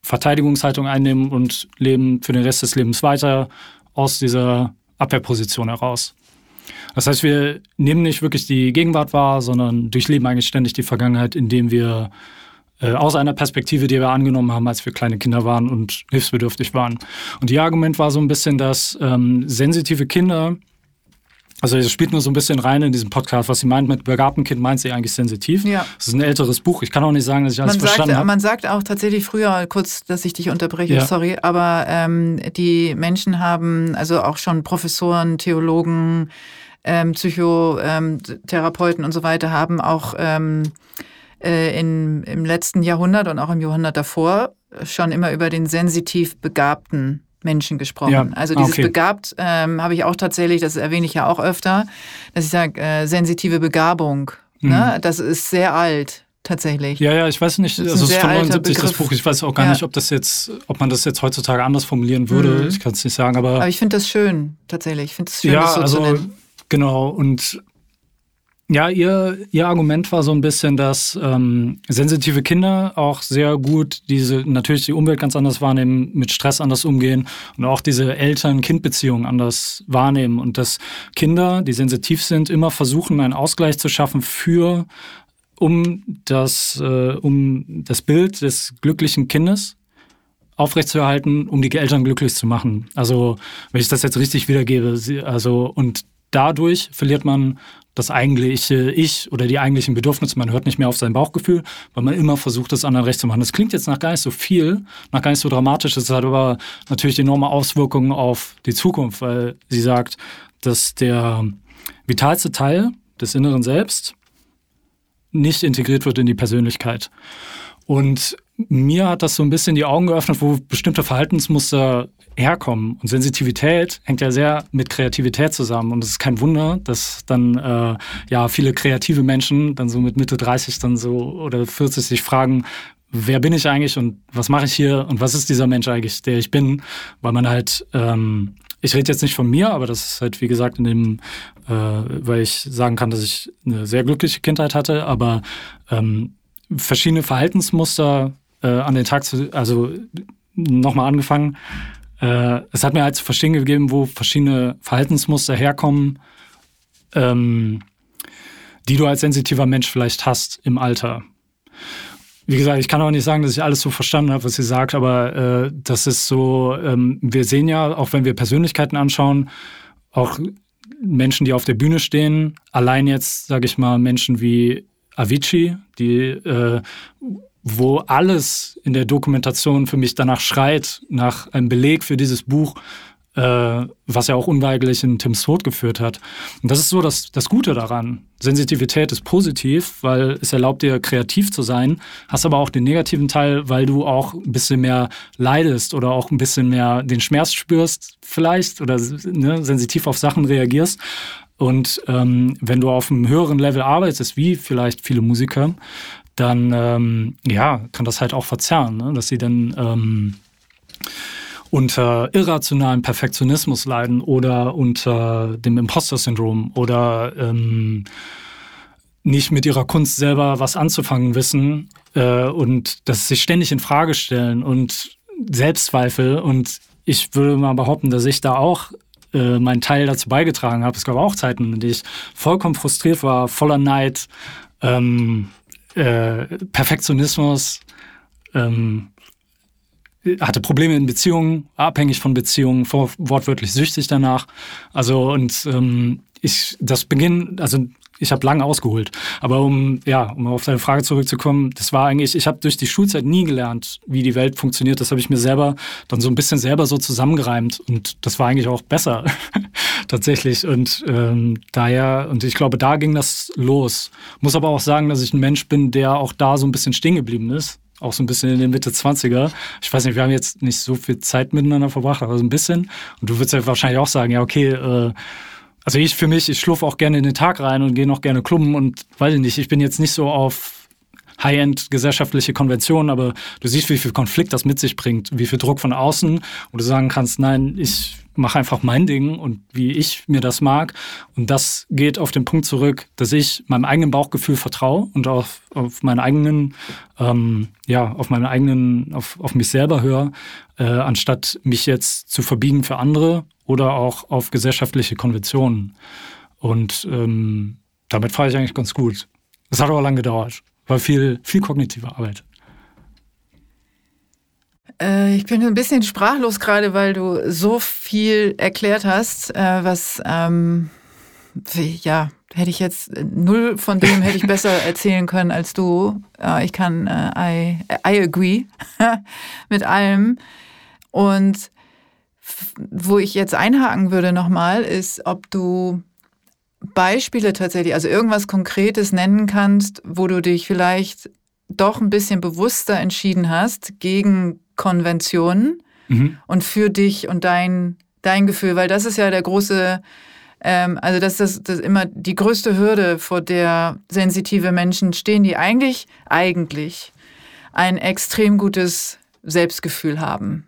Speaker 1: Verteidigungshaltung einnehmen und leben für den Rest des Lebens weiter aus dieser Abwehrposition heraus. Das heißt, wir nehmen nicht wirklich die Gegenwart wahr, sondern durchleben eigentlich ständig die Vergangenheit, indem wir äh, aus einer Perspektive, die wir angenommen haben, als wir kleine Kinder waren und hilfsbedürftig waren. Und ihr Argument war so ein bisschen, dass ähm, sensitive Kinder, also es spielt nur so ein bisschen rein in diesem Podcast, was sie meint mit begabten Kind, meint sie eigentlich sensitiv. Ja. Das ist ein älteres Buch. Ich kann auch nicht sagen, dass ich alles man verstanden habe.
Speaker 2: Man sagt auch tatsächlich früher, kurz, dass ich dich unterbreche, ja. sorry, aber ähm, die Menschen haben, also auch schon Professoren, Theologen, ähm, Psychotherapeuten ähm, und so weiter, haben auch ähm, äh, in, im letzten Jahrhundert und auch im Jahrhundert davor schon immer über den sensitiv begabten Menschen gesprochen. Ja. Also dieses okay. begabt ähm, habe ich auch tatsächlich, das erwähne ich ja auch öfter, dass ich sage, äh, sensitive Begabung. Mhm. Ne? Das ist sehr alt tatsächlich.
Speaker 1: Ja, ja, ich weiß nicht, das also es ist von 79 das Buch. Ich weiß auch gar ja. nicht, ob das jetzt, ob man das jetzt heutzutage anders formulieren würde. Mhm. Ich kann es nicht sagen, aber.
Speaker 2: Aber ich finde das schön, tatsächlich. Ich finde es schön,
Speaker 1: ja,
Speaker 2: das so
Speaker 1: also,
Speaker 2: zu nennen.
Speaker 1: Genau, und ja, ihr, ihr Argument war so ein bisschen, dass ähm, sensitive Kinder auch sehr gut diese, natürlich die Umwelt ganz anders wahrnehmen, mit Stress anders umgehen und auch diese Eltern-Kind-Beziehung anders wahrnehmen und dass Kinder, die sensitiv sind, immer versuchen, einen Ausgleich zu schaffen für um das, äh, um das Bild des glücklichen Kindes aufrechtzuerhalten, um die Eltern glücklich zu machen. Also, wenn ich das jetzt richtig wiedergebe, also, und dadurch verliert man das eigentliche Ich oder die eigentlichen Bedürfnisse. Man hört nicht mehr auf sein Bauchgefühl, weil man immer versucht, das anderen recht zu machen. Das klingt jetzt nach gar nicht so viel, nach gar nicht so dramatisch. Es hat aber natürlich enorme Auswirkungen auf die Zukunft, weil sie sagt, dass der vitalste Teil des inneren Selbst nicht integriert wird in die Persönlichkeit. Und mir hat das so ein bisschen die Augen geöffnet, wo bestimmte Verhaltensmuster herkommen. Und Sensitivität hängt ja sehr mit Kreativität zusammen. Und es ist kein Wunder, dass dann äh, ja viele kreative Menschen dann so mit Mitte 30 dann so oder 40 sich fragen, wer bin ich eigentlich und was mache ich hier und was ist dieser Mensch eigentlich, der ich bin, weil man halt ähm, ich rede jetzt nicht von mir, aber das ist halt, wie gesagt, in dem, äh, weil ich sagen kann, dass ich eine sehr glückliche Kindheit hatte, aber ähm, verschiedene Verhaltensmuster äh, an den Tag zu, also nochmal angefangen. Äh, es hat mir halt zu verstehen gegeben, wo verschiedene Verhaltensmuster herkommen, ähm, die du als sensitiver Mensch vielleicht hast im Alter wie gesagt, ich kann auch nicht sagen, dass ich alles so verstanden habe, was sie sagt, aber äh, das ist so, ähm, wir sehen ja, auch wenn wir Persönlichkeiten anschauen, auch Menschen, die auf der Bühne stehen, allein jetzt, sage ich mal, Menschen wie Avicii, die, äh, wo alles in der Dokumentation für mich danach schreit, nach einem Beleg für dieses Buch, äh, was ja auch unweigerlich in Tims Tod geführt hat. Und das ist so das, das Gute daran. Sensitivität ist positiv, weil es erlaubt dir, kreativ zu sein, hast aber auch den negativen Teil, weil du auch ein bisschen mehr leidest oder auch ein bisschen mehr den Schmerz spürst vielleicht oder ne, sensitiv auf Sachen reagierst. Und ähm, wenn du auf einem höheren Level arbeitest, wie vielleicht viele Musiker, dann ähm, ja, kann das halt auch verzerren, ne? dass sie dann ähm, unter irrationalem Perfektionismus leiden oder unter dem Imposter-Syndrom oder ähm, nicht mit ihrer Kunst selber was anzufangen wissen äh, und das sich ständig in Frage stellen und Selbstzweifel. Und ich würde mal behaupten, dass ich da auch äh, meinen Teil dazu beigetragen habe. Es gab auch Zeiten, in denen ich vollkommen frustriert war, voller Neid, ähm, äh, Perfektionismus, ähm, hatte Probleme in Beziehungen, abhängig von Beziehungen, vor, wortwörtlich süchtig danach. Also und ähm, ich, das Beginn, also ich habe lange ausgeholt, aber um ja, um auf deine Frage zurückzukommen, das war eigentlich, ich habe durch die Schulzeit nie gelernt, wie die Welt funktioniert. Das habe ich mir selber dann so ein bisschen selber so zusammengereimt und das war eigentlich auch besser tatsächlich. Und ähm, daher und ich glaube, da ging das los. Muss aber auch sagen, dass ich ein Mensch bin, der auch da so ein bisschen stehen geblieben ist auch so ein bisschen in den Mitte 20er. Ich weiß nicht, wir haben jetzt nicht so viel Zeit miteinander verbracht, aber so ein bisschen. Und du würdest ja wahrscheinlich auch sagen, ja, okay, äh, also ich für mich, ich schlurfe auch gerne in den Tag rein und gehe noch gerne klubben und weiß ich nicht, ich bin jetzt nicht so auf High-End gesellschaftliche Konventionen, aber du siehst, wie viel Konflikt das mit sich bringt, wie viel Druck von außen, wo du sagen kannst, nein, ich mache einfach mein Ding und wie ich mir das mag. Und das geht auf den Punkt zurück, dass ich meinem eigenen Bauchgefühl vertraue und auf, auf meinen eigenen, ähm, ja, auf meinen eigenen, auf, auf mich selber höre, äh, anstatt mich jetzt zu verbiegen für andere oder auch auf gesellschaftliche Konventionen. Und ähm, damit fahre ich eigentlich ganz gut. Es hat aber lange gedauert. War viel, viel kognitive Arbeit.
Speaker 2: Äh, ich bin ein bisschen sprachlos gerade, weil du so viel erklärt hast, äh, was ähm, ja hätte ich jetzt null von dem hätte ich besser erzählen können als du. Äh, ich kann I, I agree mit allem und wo ich jetzt einhaken würde nochmal, ist, ob du Beispiele tatsächlich, also irgendwas Konkretes nennen kannst, wo du dich vielleicht doch ein bisschen bewusster entschieden hast gegen Konventionen mhm. und für dich und dein, dein Gefühl, weil das ist ja der große, ähm, also das ist das immer die größte Hürde, vor der sensitive Menschen stehen, die eigentlich, eigentlich ein extrem gutes Selbstgefühl haben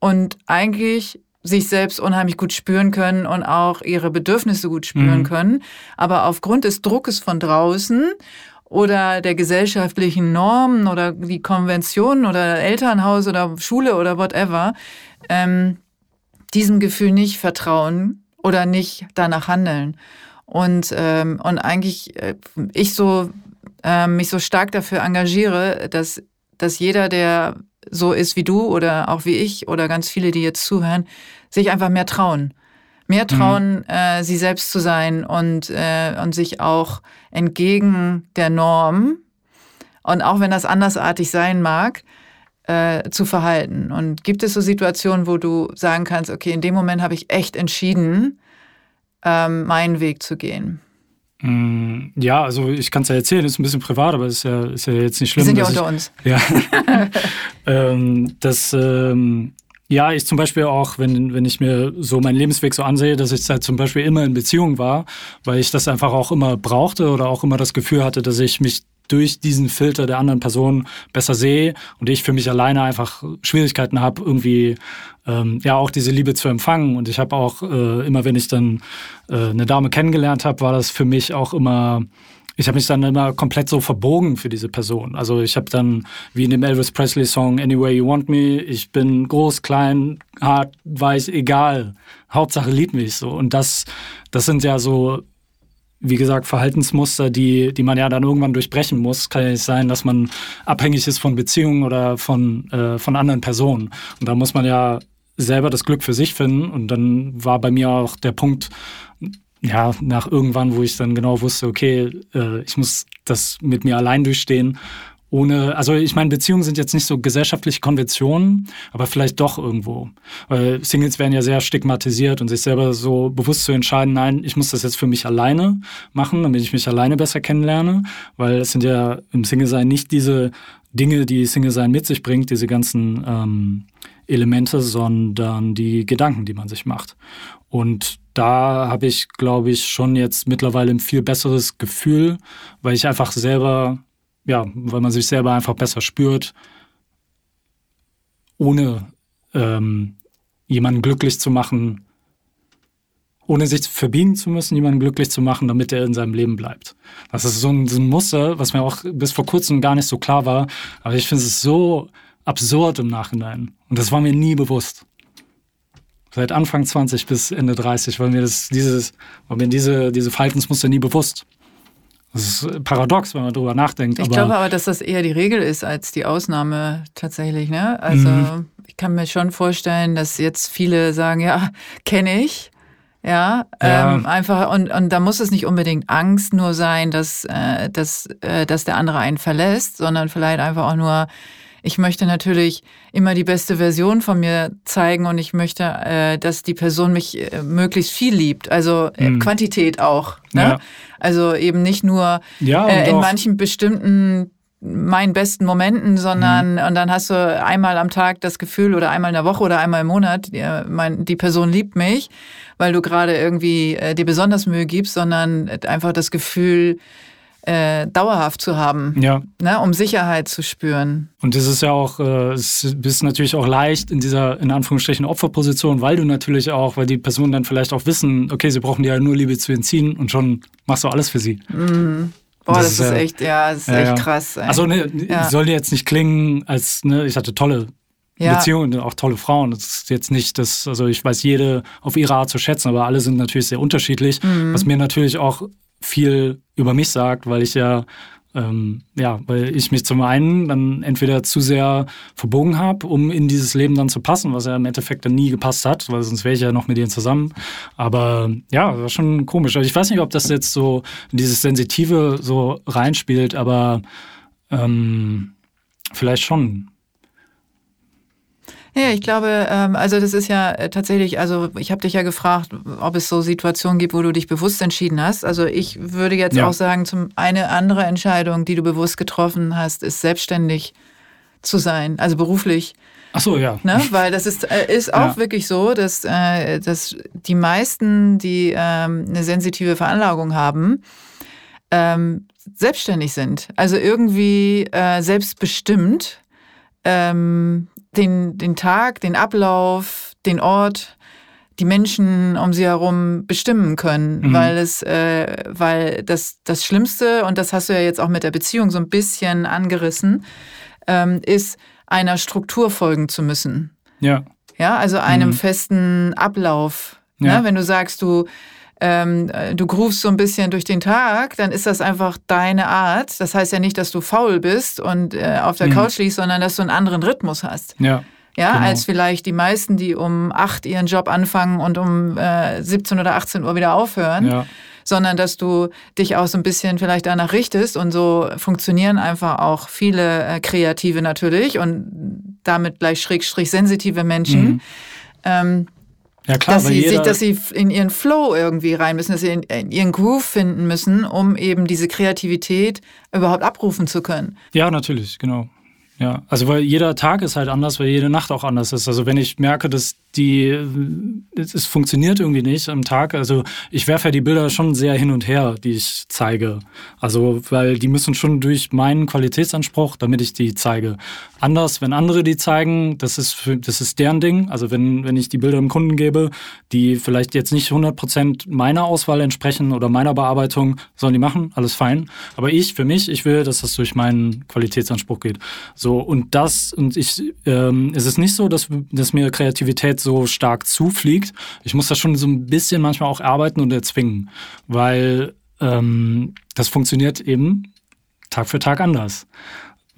Speaker 2: und eigentlich sich selbst unheimlich gut spüren können und auch ihre Bedürfnisse gut spüren mhm. können. Aber aufgrund des Druckes von draußen oder der gesellschaftlichen Normen oder die Konventionen oder Elternhaus oder Schule oder whatever, ähm, diesem Gefühl nicht vertrauen oder nicht danach handeln. Und, ähm, und eigentlich äh, ich so äh, mich so stark dafür engagiere, dass, dass jeder, der so ist wie du oder auch wie ich oder ganz viele, die jetzt zuhören, sich einfach mehr trauen. Mehr mhm. trauen, mhm. äh, sie selbst zu sein und, äh, und sich auch entgegen der Norm und auch wenn das andersartig sein mag, äh, zu verhalten. Und gibt es so Situationen, wo du sagen kannst, okay, in dem Moment habe ich echt entschieden, ähm, meinen Weg zu gehen?
Speaker 1: Mm, ja, also ich kann es ja erzählen, ist ein bisschen privat, aber ist ja, ist ja jetzt nicht schlimm.
Speaker 2: Wir sind ja unter ich, uns.
Speaker 1: Ja. ähm, das, ähm, ja, ich zum Beispiel auch, wenn, wenn ich mir so meinen Lebensweg so ansehe, dass ich halt zum Beispiel immer in Beziehung war, weil ich das einfach auch immer brauchte oder auch immer das Gefühl hatte, dass ich mich durch diesen Filter der anderen Person besser sehe und ich für mich alleine einfach Schwierigkeiten habe, irgendwie ähm, ja auch diese Liebe zu empfangen. Und ich habe auch äh, immer, wenn ich dann äh, eine Dame kennengelernt habe, war das für mich auch immer ich habe mich dann immer komplett so verbogen für diese Person. Also ich habe dann, wie in dem Elvis Presley Song Anyway You Want Me, ich bin groß, klein, hart, weiß, egal. Hauptsache liebt mich so. Und das, das sind ja so wie gesagt, Verhaltensmuster, die, die man ja dann irgendwann durchbrechen muss. Kann ja nicht sein, dass man abhängig ist von Beziehungen oder von, äh, von anderen Personen. Und da muss man ja selber das Glück für sich finden. Und dann war bei mir auch der Punkt, ja, nach irgendwann, wo ich dann genau wusste, okay, äh, ich muss das mit mir allein durchstehen ohne, also ich meine, Beziehungen sind jetzt nicht so gesellschaftliche Konventionen, aber vielleicht doch irgendwo. Weil Singles werden ja sehr stigmatisiert und sich selber so bewusst zu entscheiden, nein, ich muss das jetzt für mich alleine machen, damit ich mich alleine besser kennenlerne, weil es sind ja im Single-Sein nicht diese Dinge, die Single-Sein mit sich bringt, diese ganzen ähm, Elemente, sondern die Gedanken, die man sich macht. Und da habe ich, glaube ich, schon jetzt mittlerweile ein viel besseres Gefühl, weil ich einfach selber ja, weil man sich selber einfach besser spürt, ohne ähm, jemanden glücklich zu machen, ohne sich verbiegen zu müssen, jemanden glücklich zu machen, damit er in seinem Leben bleibt. Das ist so ein, so ein Muster, was mir auch bis vor kurzem gar nicht so klar war, aber ich finde es so absurd im Nachhinein. Und das war mir nie bewusst. Seit Anfang 20 bis Ende 30 war mir das, dieses, war mir diese, diese Verhaltensmuster nie bewusst. Das ist paradox, wenn man darüber nachdenkt.
Speaker 2: Ich glaube aber, dass das eher die Regel ist als die Ausnahme tatsächlich. Ne? Also mhm. ich kann mir schon vorstellen, dass jetzt viele sagen, ja, kenne ich. Ja, ja. Ähm, einfach, und, und da muss es nicht unbedingt Angst nur sein, dass, äh, dass, äh, dass der andere einen verlässt, sondern vielleicht einfach auch nur ich möchte natürlich immer die beste Version von mir zeigen und ich möchte, äh, dass die Person mich äh, möglichst viel liebt. Also äh, mhm. Quantität auch. Ne? Ja. Also eben nicht nur ja, äh, in auch. manchen bestimmten meinen besten Momenten, sondern mhm. und dann hast du einmal am Tag das Gefühl oder einmal in der Woche oder einmal im Monat, die, äh, mein, die Person liebt mich, weil du gerade irgendwie äh, dir besonders Mühe gibst, sondern einfach das Gefühl, äh, dauerhaft zu haben, ja. ne, um Sicherheit zu spüren.
Speaker 1: Und das ist ja auch, äh, es bist natürlich auch leicht in dieser, in Anführungsstrichen, Opferposition, weil du natürlich auch, weil die Personen dann vielleicht auch wissen, okay, sie brauchen dir ja nur Liebe zu entziehen und schon machst du alles für sie.
Speaker 2: Mhm. Boah, das, das ist, ist, echt, ja, das ist ja, echt krass. Ey.
Speaker 1: Also ne, ja. soll jetzt nicht klingen, als ne, ich hatte tolle ja. Beziehungen, auch tolle Frauen. Das ist jetzt nicht das, also ich weiß jede auf ihre Art zu schätzen, aber alle sind natürlich sehr unterschiedlich. Mhm. Was mir natürlich auch viel über mich sagt, weil ich ja ähm, ja, weil ich mich zum einen dann entweder zu sehr verbogen habe, um in dieses Leben dann zu passen, was ja im Endeffekt dann nie gepasst hat, weil sonst wäre ich ja noch mit denen zusammen. Aber ja, war schon komisch. Also ich weiß nicht, ob das jetzt so dieses Sensitive so reinspielt, aber ähm, vielleicht schon.
Speaker 2: Ja, ich glaube, ähm, also das ist ja äh, tatsächlich, also ich habe dich ja gefragt, ob es so Situationen gibt, wo du dich bewusst entschieden hast. Also ich würde jetzt ja. auch sagen, zum eine andere Entscheidung, die du bewusst getroffen hast, ist selbstständig zu sein, also beruflich.
Speaker 1: Ach so, ja.
Speaker 2: Ne? Weil das ist, äh, ist auch ja. wirklich so, dass, äh, dass die meisten, die ähm, eine sensitive Veranlagung haben, ähm, selbstständig sind. Also irgendwie äh, selbstbestimmt ähm, den, den Tag, den Ablauf, den Ort, die Menschen um sie herum bestimmen können, mhm. weil es, äh, weil das, das Schlimmste, und das hast du ja jetzt auch mit der Beziehung so ein bisschen angerissen, ähm, ist, einer Struktur folgen zu müssen.
Speaker 1: Ja.
Speaker 2: Ja, also einem mhm. festen Ablauf. Ne? Ja. Ne? Wenn du sagst, du ähm, du groovst so ein bisschen durch den Tag, dann ist das einfach deine Art. Das heißt ja nicht, dass du faul bist und äh, auf der mhm. Couch liegst, sondern dass du einen anderen Rhythmus hast.
Speaker 1: Ja.
Speaker 2: Ja, genau. als vielleicht die meisten, die um acht ihren Job anfangen und um äh, 17 oder 18 Uhr wieder aufhören. Ja sondern dass du dich auch so ein bisschen vielleicht danach richtest und so funktionieren einfach auch viele äh, Kreative natürlich und damit gleich schrägstrich sensitive Menschen. Mhm. Ähm, ja, klar, dass, sie sich, dass sie in ihren Flow irgendwie rein müssen, dass sie in, in, ihren Groove finden müssen, um eben diese Kreativität überhaupt abrufen zu können.
Speaker 1: Ja, natürlich, genau. Ja, also weil jeder Tag ist halt anders, weil jede Nacht auch anders ist. Also wenn ich merke, dass die, es funktioniert irgendwie nicht am Tag. Also ich werfe ja die Bilder schon sehr hin und her, die ich zeige. Also, weil die müssen schon durch meinen Qualitätsanspruch, damit ich die zeige. Anders, wenn andere die zeigen, das ist, für, das ist deren Ding. Also wenn, wenn ich die Bilder dem Kunden gebe, die vielleicht jetzt nicht 100 Prozent meiner Auswahl entsprechen oder meiner Bearbeitung, sollen die machen, alles fein. Aber ich, für mich, ich will, dass das durch meinen Qualitätsanspruch geht. So, und das, und ich, ähm, es ist nicht so, dass, dass mir Kreativität so so stark zufliegt. Ich muss da schon so ein bisschen manchmal auch arbeiten und erzwingen, weil ähm, das funktioniert eben Tag für Tag anders.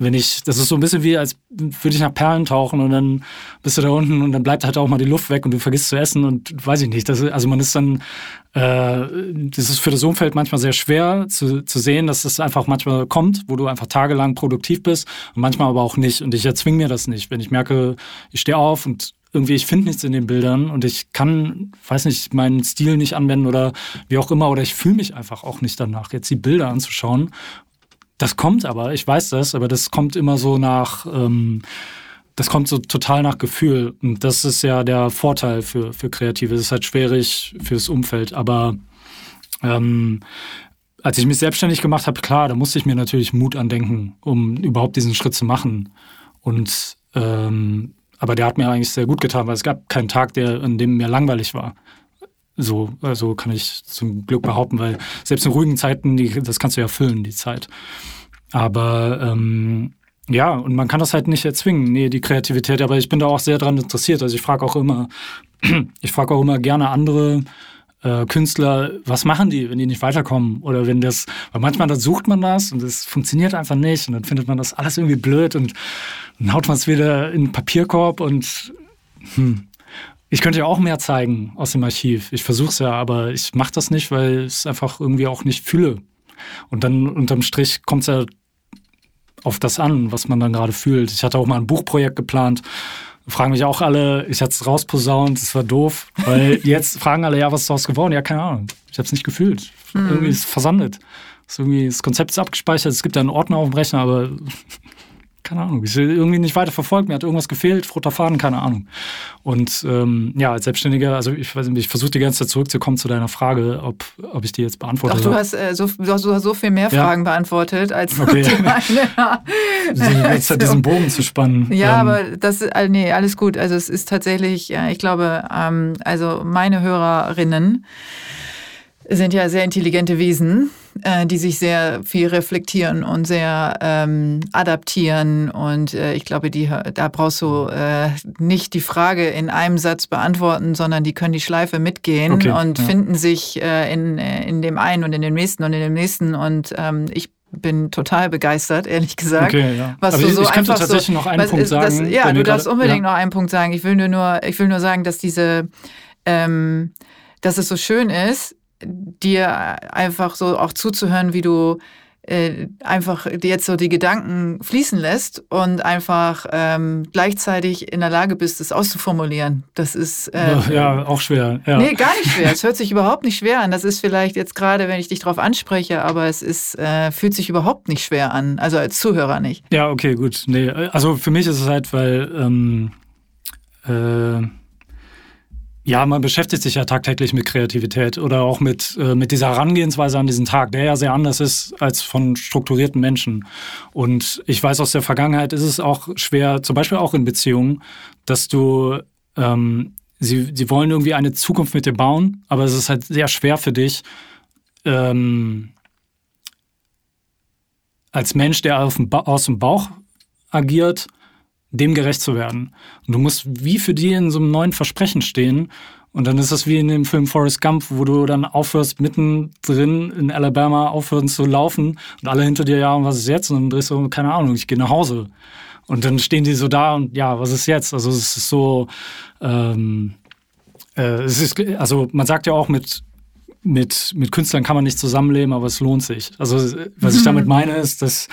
Speaker 1: Wenn ich, das ist so ein bisschen wie, als würde ich nach Perlen tauchen und dann bist du da unten und dann bleibt halt auch mal die Luft weg und du vergisst zu essen und weiß ich nicht. Das, also man ist dann, äh, das ist für das Umfeld manchmal sehr schwer zu, zu sehen, dass das einfach manchmal kommt, wo du einfach tagelang produktiv bist und manchmal aber auch nicht. Und ich erzwinge mir das nicht. Wenn ich merke, ich stehe auf und irgendwie, ich finde nichts in den Bildern und ich kann, weiß nicht, meinen Stil nicht anwenden oder wie auch immer, oder ich fühle mich einfach auch nicht danach, jetzt die Bilder anzuschauen. Das kommt aber, ich weiß das, aber das kommt immer so nach, ähm, das kommt so total nach Gefühl. Und das ist ja der Vorteil für, für Kreative. Es ist halt schwierig fürs Umfeld, aber ähm, als ich mich selbstständig gemacht habe, klar, da musste ich mir natürlich Mut andenken, um überhaupt diesen Schritt zu machen. Und ähm, aber der hat mir eigentlich sehr gut getan, weil es gab keinen Tag, der, an dem mir langweilig war. So, also kann ich zum Glück behaupten, weil selbst in ruhigen Zeiten, die, das kannst du ja füllen, die Zeit. Aber ähm, ja, und man kann das halt nicht erzwingen, nee, die Kreativität, aber ich bin da auch sehr dran interessiert. Also ich frage auch immer, ich frage auch immer gerne andere äh, Künstler, was machen die, wenn die nicht weiterkommen? Oder wenn das, weil manchmal dann sucht man das und es funktioniert einfach nicht und dann findet man das alles irgendwie blöd und dann haut man es wieder in den Papierkorb und hm. Ich könnte ja auch mehr zeigen aus dem Archiv. Ich versuche es ja, aber ich mache das nicht, weil ich es einfach irgendwie auch nicht fühle. Und dann unterm Strich kommt es ja auf das an, was man dann gerade fühlt. Ich hatte auch mal ein Buchprojekt geplant fragen mich auch alle, ich hatte es rausposaunt, das war doof, weil jetzt fragen alle, ja, was ist daraus geworden? Ja, keine Ahnung. Ich habe es nicht gefühlt. Mhm. Irgendwie ist es versandet. Ist irgendwie, das Konzept ist abgespeichert, es gibt ja einen Ordner auf dem Rechner, aber keine Ahnung, ich irgendwie nicht weiter verfolgt, mir hat irgendwas gefehlt, roter Faden, keine Ahnung. Und ähm, ja, als Selbstständiger, also ich, ich versuche die ganze Zeit zurückzukommen zu deiner Frage, ob, ob ich die jetzt beantwortet habe.
Speaker 2: du hast, äh, so, du hast so viel mehr ja. Fragen beantwortet, als okay. die meine.
Speaker 1: jetzt halt diesen Bogen zu spannen.
Speaker 2: Ja, ähm. aber das, nee, alles gut. Also es ist tatsächlich, ich glaube, ähm, also meine Hörerinnen, sind ja sehr intelligente Wesen, äh, die sich sehr viel reflektieren und sehr ähm, adaptieren. Und äh, ich glaube, die, da brauchst du äh, nicht die Frage in einem Satz beantworten, sondern die können die Schleife mitgehen okay, und ja. finden sich äh, in, in dem einen und in dem nächsten und in dem nächsten. Und ähm, ich bin total begeistert, ehrlich gesagt.
Speaker 1: Okay, ja. Was Aber du so ich könnte tatsächlich so, noch einen Punkt sagen.
Speaker 2: Das, ja, du darfst unbedingt ja. noch einen Punkt sagen. Ich will nur, ich will nur sagen, dass diese, ähm, dass es so schön ist, dir einfach so auch zuzuhören, wie du äh, einfach jetzt so die Gedanken fließen lässt und einfach ähm, gleichzeitig in der Lage bist, es auszuformulieren. Das ist
Speaker 1: äh, ja auch schwer. Ja.
Speaker 2: Nee, gar nicht schwer. es hört sich überhaupt nicht schwer an. Das ist vielleicht jetzt gerade, wenn ich dich darauf anspreche, aber es ist, äh, fühlt sich überhaupt nicht schwer an. Also als Zuhörer nicht.
Speaker 1: Ja, okay, gut. Nee, also für mich ist es halt, weil ähm, äh, ja, man beschäftigt sich ja tagtäglich mit Kreativität oder auch mit, äh, mit dieser Herangehensweise an diesen Tag, der ja sehr anders ist als von strukturierten Menschen. Und ich weiß aus der Vergangenheit ist es auch schwer, zum Beispiel auch in Beziehungen, dass du, ähm, sie, sie wollen irgendwie eine Zukunft mit dir bauen, aber es ist halt sehr schwer für dich, ähm, als Mensch, der aus dem Bauch agiert, dem gerecht zu werden. Und du musst wie für die in so einem neuen Versprechen stehen. Und dann ist das wie in dem Film Forrest Gump, wo du dann aufhörst, mittendrin in Alabama aufhören zu laufen und alle hinter dir, ja, und was ist jetzt? Und dann drehst du, keine Ahnung, ich gehe nach Hause. Und dann stehen die so da und ja, was ist jetzt? Also es ist so, ähm, äh, es ist, also man sagt ja auch mit mit, mit Künstlern kann man nicht zusammenleben, aber es lohnt sich. Also was ich damit meine ist, dass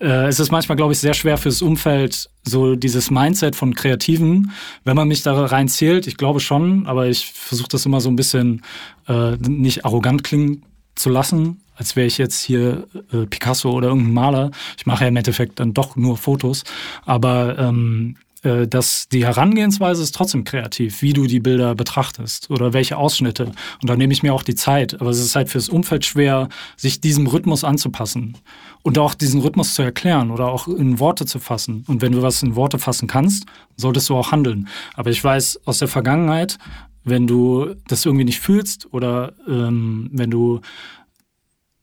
Speaker 1: äh, es ist manchmal, glaube ich, sehr schwer fürs Umfeld, so dieses Mindset von Kreativen, wenn man mich da reinzählt, ich glaube schon, aber ich versuche das immer so ein bisschen äh, nicht arrogant klingen zu lassen, als wäre ich jetzt hier äh, Picasso oder irgendein Maler. Ich mache ja im Endeffekt dann doch nur Fotos, aber ähm, äh, dass die Herangehensweise ist trotzdem kreativ, wie du die Bilder betrachtest oder welche Ausschnitte. Und da nehme ich mir auch die Zeit. Aber es ist halt fürs Umfeld schwer, sich diesem Rhythmus anzupassen und auch diesen Rhythmus zu erklären oder auch in Worte zu fassen. Und wenn du was in Worte fassen kannst, solltest du auch handeln. Aber ich weiß aus der Vergangenheit, wenn du das irgendwie nicht fühlst oder ähm, wenn du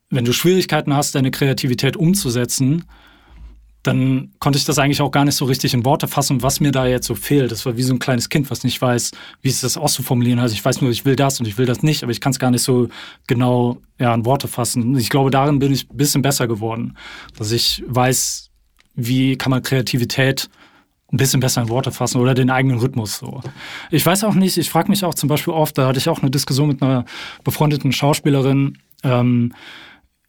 Speaker 1: wenn du Schwierigkeiten hast, deine Kreativität umzusetzen, dann konnte ich das eigentlich auch gar nicht so richtig in Worte fassen, was mir da jetzt so fehlt. Das war wie so ein kleines Kind, was nicht weiß, wie es das auszuformulieren. Also ich weiß nur, ich will das und ich will das nicht, aber ich kann es gar nicht so genau ja, in Worte fassen. Ich glaube, darin bin ich ein bisschen besser geworden, dass ich weiß, wie kann man Kreativität ein bisschen besser in Worte fassen oder den eigenen Rhythmus so. Ich weiß auch nicht, ich frage mich auch zum Beispiel oft, da hatte ich auch eine Diskussion mit einer befreundeten Schauspielerin, ähm,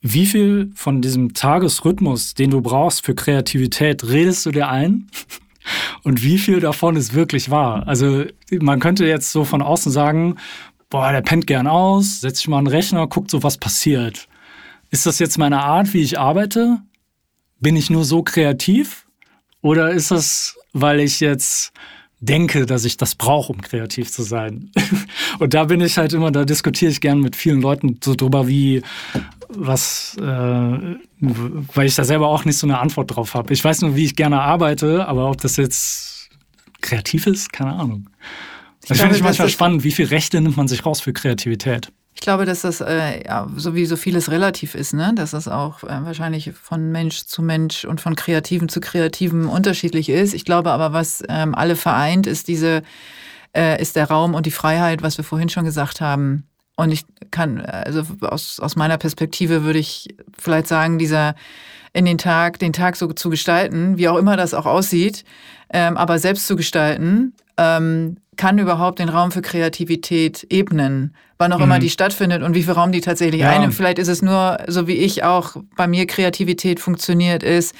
Speaker 1: wie viel von diesem Tagesrhythmus, den du brauchst für Kreativität, redest du dir ein? Und wie viel davon ist wirklich wahr? Also man könnte jetzt so von außen sagen, boah, der pennt gern aus, setzt sich mal einen Rechner, guckt so, was passiert. Ist das jetzt meine Art, wie ich arbeite? Bin ich nur so kreativ? Oder ist das, weil ich jetzt denke, dass ich das brauche, um kreativ zu sein. Und da bin ich halt immer, da diskutiere ich gern mit vielen Leuten so drüber, wie was, äh, weil ich da selber auch nicht so eine Antwort drauf habe. Ich weiß nur, wie ich gerne arbeite, aber ob das jetzt kreativ ist, keine Ahnung. Ich das finde ich manchmal spannend, wie viel Rechte nimmt man sich raus für Kreativität.
Speaker 2: Ich glaube, dass das äh, ja, so wie so vieles relativ ist, ne? dass das auch äh, wahrscheinlich von Mensch zu Mensch und von Kreativen zu Kreativen unterschiedlich ist. Ich glaube aber, was ähm, alle vereint, ist diese, äh, ist der Raum und die Freiheit, was wir vorhin schon gesagt haben. Und ich kann, also aus, aus meiner Perspektive würde ich vielleicht sagen, dieser in den Tag, den Tag so zu gestalten, wie auch immer das auch aussieht, ähm, aber selbst zu gestalten, ähm, kann überhaupt den Raum für Kreativität ebnen, wann auch mhm. immer die stattfindet und wie viel Raum die tatsächlich ja. einnimmt. Vielleicht ist es nur, so wie ich auch bei mir Kreativität funktioniert, ist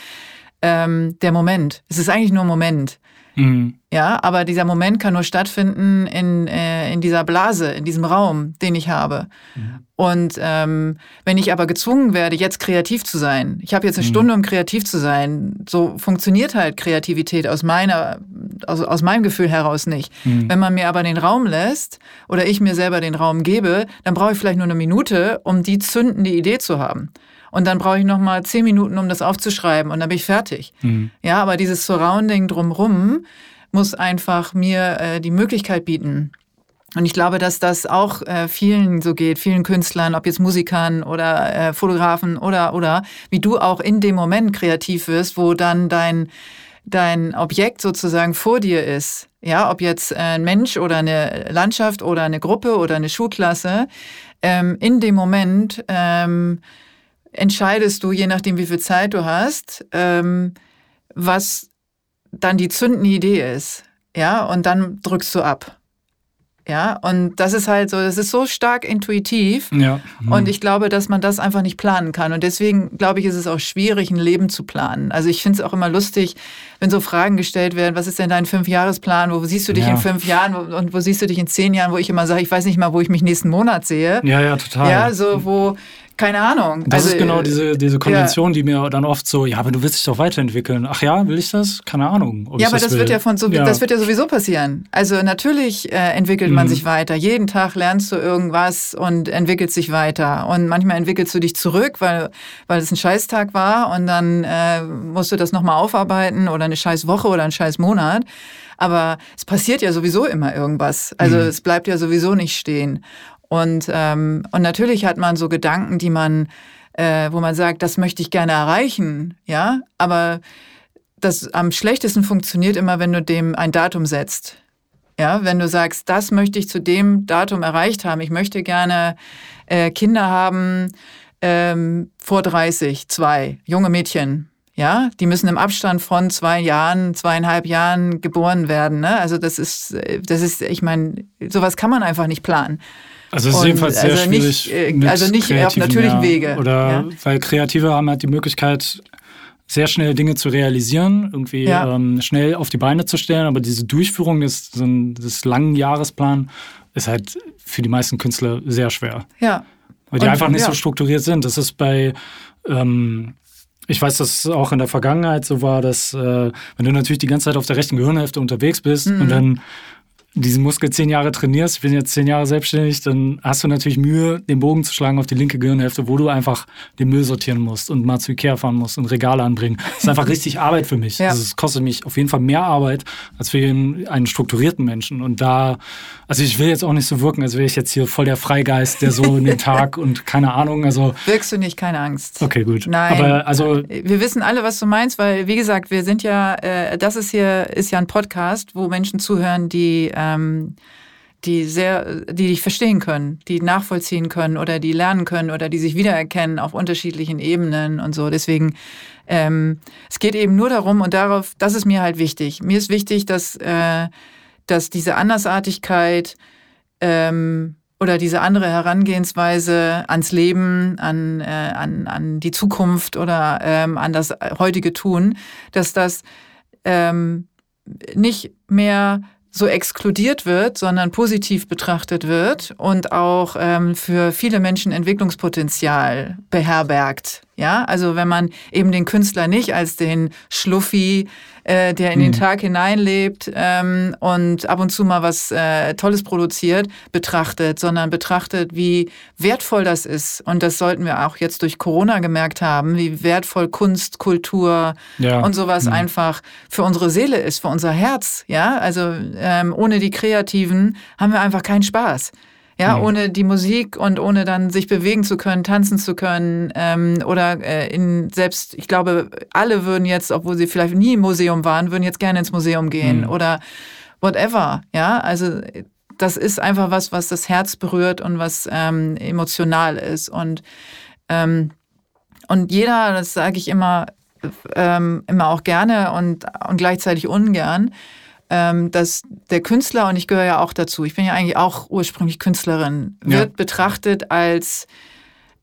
Speaker 2: ähm, der Moment. Es ist eigentlich nur ein Moment. Mhm. Ja, aber dieser Moment kann nur stattfinden in, äh, in dieser Blase, in diesem Raum, den ich habe. Mhm. Und ähm, wenn ich aber gezwungen werde, jetzt kreativ zu sein, ich habe jetzt eine mhm. Stunde, um kreativ zu sein, so funktioniert halt Kreativität aus meiner, aus, aus meinem Gefühl heraus nicht. Mhm. Wenn man mir aber den Raum lässt oder ich mir selber den Raum gebe, dann brauche ich vielleicht nur eine Minute, um die zündende Idee zu haben. Und dann brauche ich noch mal zehn Minuten, um das aufzuschreiben und dann bin ich fertig. Mhm. Ja, aber dieses Surrounding drumrum muss einfach mir äh, die Möglichkeit bieten. Und ich glaube, dass das auch äh, vielen so geht, vielen Künstlern, ob jetzt Musikern oder äh, Fotografen oder oder wie du auch in dem Moment kreativ wirst, wo dann dein dein Objekt sozusagen vor dir ist. Ja, ob jetzt ein Mensch oder eine Landschaft oder eine Gruppe oder eine Schulklasse, ähm, in dem Moment ähm, entscheidest du, je nachdem, wie viel Zeit du hast, ähm, was dann die zündende Idee ist. Ja, und dann drückst du ab. Ja, und das ist halt so, das ist so stark intuitiv.
Speaker 1: Ja. Mhm.
Speaker 2: Und ich glaube, dass man das einfach nicht planen kann. Und deswegen glaube ich, ist es auch schwierig, ein Leben zu planen. Also ich finde es auch immer lustig, wenn so Fragen gestellt werden, was ist denn dein Fünfjahresplan? Wo siehst du dich
Speaker 1: Ja.
Speaker 2: in fünf Jahren und wo siehst du dich in zehn Jahren, wo ich immer sage, ich weiß nicht mal, wo ich mich nächsten Monat sehe.
Speaker 1: ja, ja, total.
Speaker 2: Ja, so wo, keine Ahnung.
Speaker 1: Das
Speaker 2: Also,
Speaker 1: ist genau
Speaker 2: äh,
Speaker 1: diese, diese Konvention, die mir dann oft so, ja, aber du willst dich doch weiterentwickeln. Ach ja, will ich das? Keine Ahnung.
Speaker 2: Ja, aber das,
Speaker 1: will.
Speaker 2: wird ja von so, das wird ja sowieso passieren. Also natürlich äh, entwickelt man
Speaker 1: Mhm.
Speaker 2: sich weiter. Jeden Tag lernst du irgendwas und entwickelt sich weiter. Und manchmal entwickelst du dich zurück, weil, weil es ein Scheißtag war und dann äh, musst du das nochmal aufarbeiten oder eine scheiß Woche oder ein scheiß Monat. Aber es passiert ja sowieso immer irgendwas. Also
Speaker 1: Mhm.
Speaker 2: es bleibt ja sowieso nicht stehen. Und, ähm, und natürlich hat man so Gedanken, die man, äh, wo man sagt, das möchte ich gerne erreichen, ja, aber das am schlechtesten funktioniert immer, wenn du dem ein Datum setzt. Ja, wenn du sagst, das möchte ich zu dem Datum erreicht haben. Ich möchte gerne äh, Kinder haben ähm, vor 30, zwei junge Mädchen. Ja, die müssen im Abstand von zwei Jahren, zweieinhalb Jahren geboren werden. Ne? Also das ist, äh, das ist, ich meine, sowas kann man einfach nicht planen.
Speaker 1: Also es ist
Speaker 2: Und
Speaker 1: jedenfalls sehr
Speaker 2: also nicht,
Speaker 1: schwierig.
Speaker 2: äh,
Speaker 1: mit
Speaker 2: also nicht auf natürlichen. Wege,
Speaker 1: Oder
Speaker 2: ja.
Speaker 1: weil Kreative haben halt die Möglichkeit, sehr schnell Dinge zu realisieren, irgendwie
Speaker 2: Ja.
Speaker 1: ähm, schnell auf die Beine zu stellen, aber diese Durchführung des, des langen Jahresplans ist halt für die meisten Künstler sehr schwer.
Speaker 2: Ja,
Speaker 1: Weil die
Speaker 2: Und,
Speaker 1: einfach nicht
Speaker 2: ja.
Speaker 1: so strukturiert sind. Das ist bei, ähm, ich weiß, dass es auch in der Vergangenheit so war, dass äh, wenn du natürlich die ganze Zeit auf der rechten Gehirnhälfte unterwegs bist
Speaker 2: Mhm.
Speaker 1: und dann diesen Muskel zehn Jahre trainierst, ich bin jetzt zehn Jahre selbstständig, dann hast du natürlich Mühe, den Bogen zu schlagen auf die linke Gehirnhälfte, wo du einfach den Müll sortieren musst und mal zu Ikea fahren musst und Regale anbringen. Das ist einfach richtig Arbeit für mich.
Speaker 2: Ja.
Speaker 1: Also es kostet mich auf jeden Fall mehr Arbeit als für einen, strukturierten Menschen. Und da, also ich will jetzt auch nicht so wirken, als wäre ich jetzt hier voll der Freigeist, der so in den Tag und keine Ahnung, also
Speaker 2: wirkst du nicht, keine Angst.
Speaker 1: okay, gut.
Speaker 2: Nein.
Speaker 1: Aber also
Speaker 2: Wir wissen alle, was du meinst, weil, wie gesagt, wir sind ja, äh, das ist hier, ist ja ein Podcast, wo Menschen zuhören, die, ähm, die sehr, die dich verstehen können, die nachvollziehen können oder die lernen können oder die sich wiedererkennen auf unterschiedlichen Ebenen und so. Deswegen, ähm, es geht eben nur darum und darauf, das ist mir halt wichtig. Mir ist wichtig, dass, äh, dass diese Andersartigkeit ähm, oder diese andere Herangehensweise ans Leben, an, äh, an, an die Zukunft oder ähm, an das heutige Tun, dass das ähm, nicht mehr so exkludiert wird, sondern positiv betrachtet wird und auch ähm, für viele Menschen Entwicklungspotenzial beherbergt. Ja, also wenn man eben den Künstler nicht als den Schluffi, äh, der in den Tag hineinlebt ähm, und ab und zu mal was äh, Tolles produziert, betrachtet, sondern betrachtet, wie wertvoll das ist. Und das sollten wir auch jetzt durch Corona gemerkt haben, wie wertvoll Kunst, Kultur
Speaker 1: Ja.
Speaker 2: und sowas
Speaker 1: Mhm.
Speaker 2: einfach für unsere Seele ist, für unser Herz. Ja, also ähm, ohne die Kreativen haben wir einfach keinen Spaß. Ja,
Speaker 1: Mhm.
Speaker 2: ohne die Musik und ohne dann sich bewegen zu können, tanzen zu können ähm, oder äh, in selbst, ich glaube, alle würden jetzt, obwohl sie vielleicht nie im Museum waren, würden jetzt gerne ins Museum gehen
Speaker 1: Mhm.
Speaker 2: oder whatever. Ja, also das ist einfach was, was das Herz berührt und was ähm, emotional ist und ähm, und jeder, das sage ich immer, ähm, immer auch gerne und, und gleichzeitig ungern, dass der Künstler, und ich gehöre ja auch dazu, ich bin ja eigentlich auch ursprünglich Künstlerin,
Speaker 1: Ja.
Speaker 2: wird betrachtet als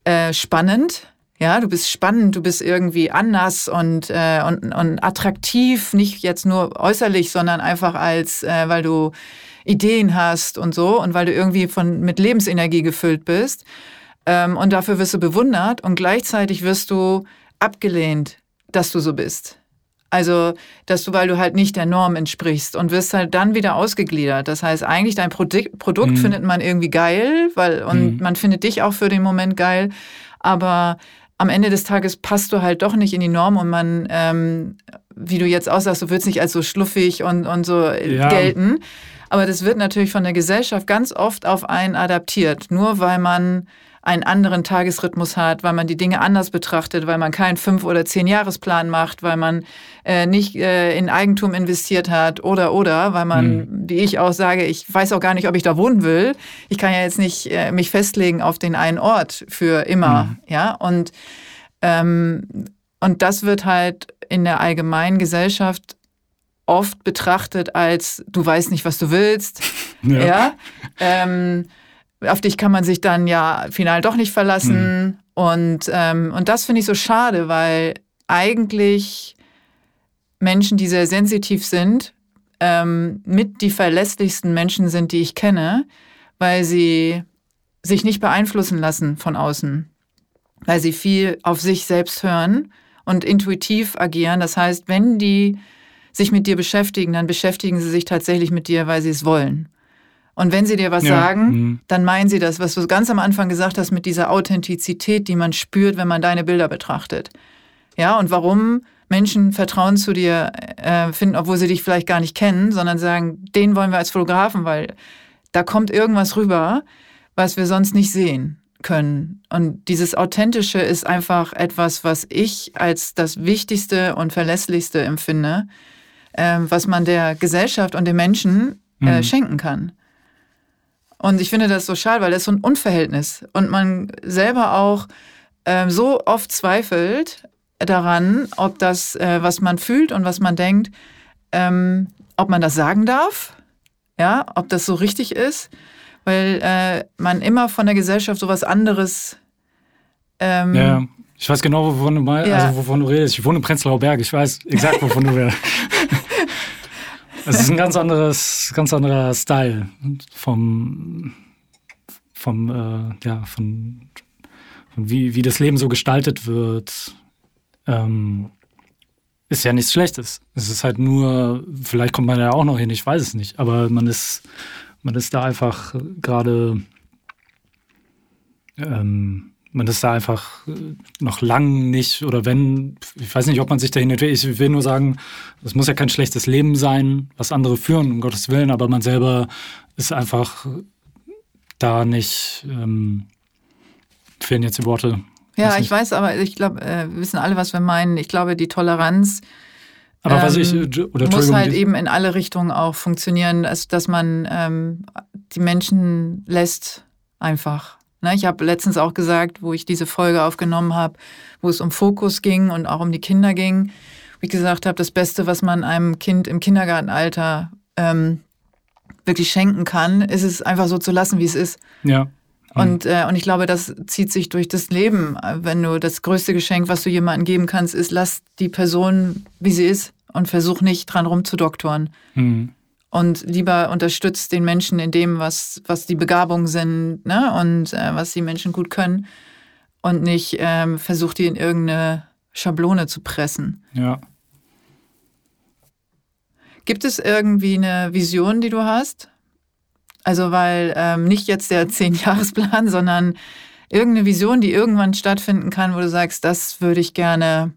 Speaker 2: äh, spannend. Ja, du bist spannend, du bist irgendwie anders und, äh, und, und attraktiv, nicht jetzt nur äußerlich, sondern einfach als, äh, weil du Ideen hast und so und weil du irgendwie von, mit Lebensenergie gefüllt bist. Ähm, und dafür wirst du bewundert und gleichzeitig wirst du abgelehnt, dass du so bist. Also, dass du, weil du halt nicht der Norm entsprichst und wirst halt dann wieder ausgegliedert. Das heißt, eigentlich dein Produkt, Produkt
Speaker 1: Mhm.
Speaker 2: findet man irgendwie geil, weil, und
Speaker 1: Mhm.
Speaker 2: man findet dich auch für den Moment geil, aber am Ende des Tages passt du halt doch nicht in die Norm und man, ähm, wie du jetzt aussagst, du willst nicht als so schluffig und, und so äh,
Speaker 1: Ja.
Speaker 2: gelten. Aber das wird natürlich von der Gesellschaft ganz oft auf einen adaptiert, nur weil man einen anderen Tagesrhythmus hat, weil man die Dinge anders betrachtet, weil man keinen fünf oder zehn Jahresplan macht, weil man äh, nicht äh, in Eigentum investiert hat oder oder, weil man, wie ich auch sage, ich weiß auch gar nicht, ob ich da wohnen will. Ich kann ja jetzt nicht äh, mich festlegen auf den einen Ort für immer, ja und ähm, und das wird halt in der allgemeinen Gesellschaft oft betrachtet als du weißt nicht, was du willst, Ja. ja? Ähm, auf dich kann man sich dann ja final doch nicht verlassen. Mhm. Und, ähm, und das finde ich so schade, weil eigentlich Menschen, die sehr sensitiv sind, ähm, mit die verlässlichsten Menschen sind, die ich kenne, weil sie sich nicht beeinflussen lassen von außen, weil sie viel auf sich selbst hören und intuitiv agieren. Das heißt, wenn die sich mit dir beschäftigen, dann beschäftigen sie sich tatsächlich mit dir, weil sie es wollen. Und wenn sie dir was ja. sagen, mhm. dann meinen sie das, was du ganz am Anfang gesagt hast, mit dieser Authentizität, die man spürt, wenn man deine Bilder betrachtet. Ja, und warum Menschen Vertrauen zu dir äh, finden, obwohl sie dich vielleicht gar nicht kennen, sondern sagen, den wollen wir als Fotografen, weil da kommt irgendwas rüber, was wir sonst nicht sehen können. Und dieses Authentische ist einfach etwas, was ich als das Wichtigste und Verlässlichste empfinde, äh, was man der Gesellschaft und den Menschen äh, mhm. schenken kann. Und ich finde das so schade, weil das ist so ein Unverhältnis und man selber auch äh, so oft zweifelt daran, ob das, äh, was man fühlt und was man denkt, ähm, ob man das sagen darf, ja, ob das so richtig ist, weil äh, man immer von der Gesellschaft so was anderes.
Speaker 1: Ähm, ja, ich weiß genau, wovon du, mal, ja. also wovon du redest. Ich wohne in Prenzlauer Berg, ich weiß exakt, wovon du redest. Es ist ein ganz anderes, ganz anderer Style vom, vom, äh, ja, von, von wie, wie das Leben so gestaltet wird ähm, ist ja nichts Schlechtes. Es ist halt nur, vielleicht kommt man ja auch noch hin, ich weiß es nicht, aber man ist, man ist da einfach gerade, ähm, man ist da einfach noch lang nicht, oder wenn, ich weiß nicht, ob man sich dahin entwickelt. Ich will nur sagen, es muss ja kein schlechtes Leben sein, was andere führen, um Gottes Willen, aber man selber ist einfach da nicht, ähm, fehlen jetzt die Worte,
Speaker 2: ja, ich weiß, aber ich glaube, äh, wir wissen alle, was wir meinen. Ich glaube, die Toleranz
Speaker 1: aber was ich, ähm, oder
Speaker 2: muss halt eben in alle Richtungen auch funktionieren, dass, dass man ähm, die Menschen lässt einfach. Ne? Ich habe letztens auch gesagt, wo ich diese Folge aufgenommen habe, wo es um Fokus ging und auch um die Kinder ging, wie ich gesagt habe, das Beste, was man einem Kind im Kindergartenalter ähm, wirklich schenken kann, ist es einfach so zu lassen, wie es ist.
Speaker 1: Ja.
Speaker 2: Mhm. Und, äh, und ich glaube, das zieht sich durch das Leben. Wenn du das größte Geschenk, was du jemandem geben kannst, ist, lass die Person, wie sie ist und versuch nicht dran rumzudoktoren. Mhm. Und lieber unterstützt den Menschen in dem, was, was die Begabungen sind ne? und äh, was die Menschen gut können. Und nicht ähm, versucht, die in irgendeine Schablone zu pressen.
Speaker 1: Ja.
Speaker 2: Gibt es irgendwie eine Vision, die du hast? Also weil ähm, nicht jetzt der Zehn-Jahres-Plan, sondern irgendeine Vision, die irgendwann stattfinden kann, wo du sagst, das würde ich gerne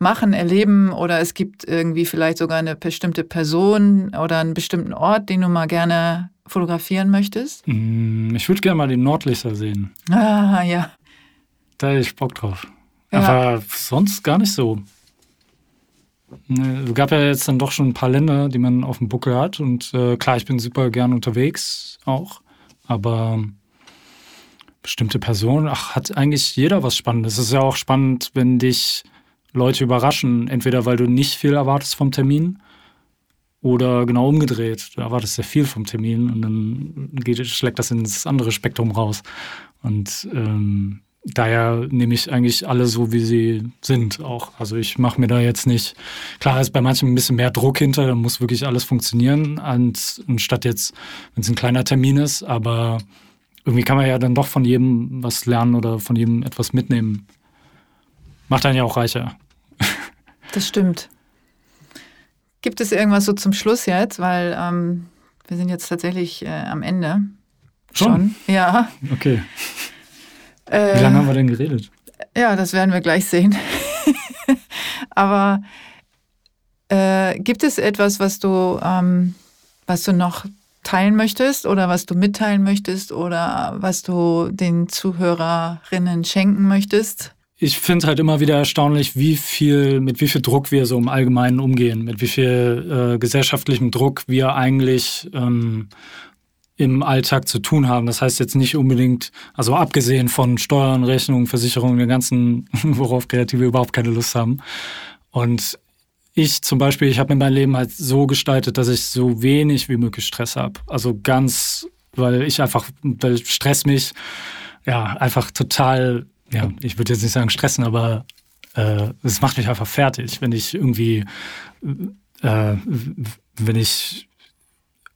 Speaker 2: machen, erleben oder es gibt irgendwie vielleicht sogar eine bestimmte Person oder einen bestimmten Ort, den du mal gerne fotografieren möchtest?
Speaker 1: Mm, ich würde gerne mal den Nordlichter sehen.
Speaker 2: Ah, ja.
Speaker 1: Da hätte ich Bock drauf. Ja. Aber sonst gar nicht so. Es gab ja jetzt dann doch schon ein paar Länder, die man auf dem Buckel hat. Und äh, klar, ich bin super gern unterwegs auch. Aber bestimmte Personen, ach, hat eigentlich jeder was Spannendes. Es ist ja auch spannend, wenn dich Leute überraschen. Entweder weil du nicht viel erwartest vom Termin oder genau umgedreht. Du erwartest sehr viel vom Termin und dann geht, schlägt das ins andere Spektrum raus. Und ähm, daher nehme ich eigentlich alle so, wie sie sind auch. Also ich mache mir da jetzt nicht, klar ist bei manchen ein bisschen mehr Druck hinter, da muss wirklich alles funktionieren, anstatt jetzt, wenn es ein kleiner Termin ist, aber irgendwie kann man ja dann doch von jedem was lernen oder von jedem etwas mitnehmen. Macht einen ja auch reicher.
Speaker 2: Das stimmt. Gibt es irgendwas so zum Schluss jetzt, weil ähm, wir sind jetzt tatsächlich äh, am Ende.
Speaker 1: Schon? Schon?
Speaker 2: Ja.
Speaker 1: Okay. Äh, Wie lange haben wir denn geredet?
Speaker 2: Ja, das werden wir gleich sehen. Aber äh, gibt es etwas, was du, ähm, was du noch teilen möchtest oder was du mitteilen möchtest oder was du den Zuhörerinnen schenken möchtest?
Speaker 1: Ich finde es halt immer wieder erstaunlich, wie viel, mit wie viel Druck wir so im Allgemeinen umgehen, mit wie viel äh, gesellschaftlichem Druck wir eigentlich ähm, im Alltag zu tun haben. Das heißt jetzt nicht unbedingt, also abgesehen von Steuern, Rechnungen, Versicherungen, den ganzen, worauf Kreative überhaupt keine Lust haben. Und ich zum Beispiel, ich habe mir mein Leben halt so gestaltet, dass ich so wenig wie möglich Stress habe. Also ganz, weil ich einfach, weil Stress mich ja einfach total, ja, ich würde jetzt nicht sagen stressen, aber äh, es äh, macht mich einfach fertig, wenn ich irgendwie, äh, wenn ich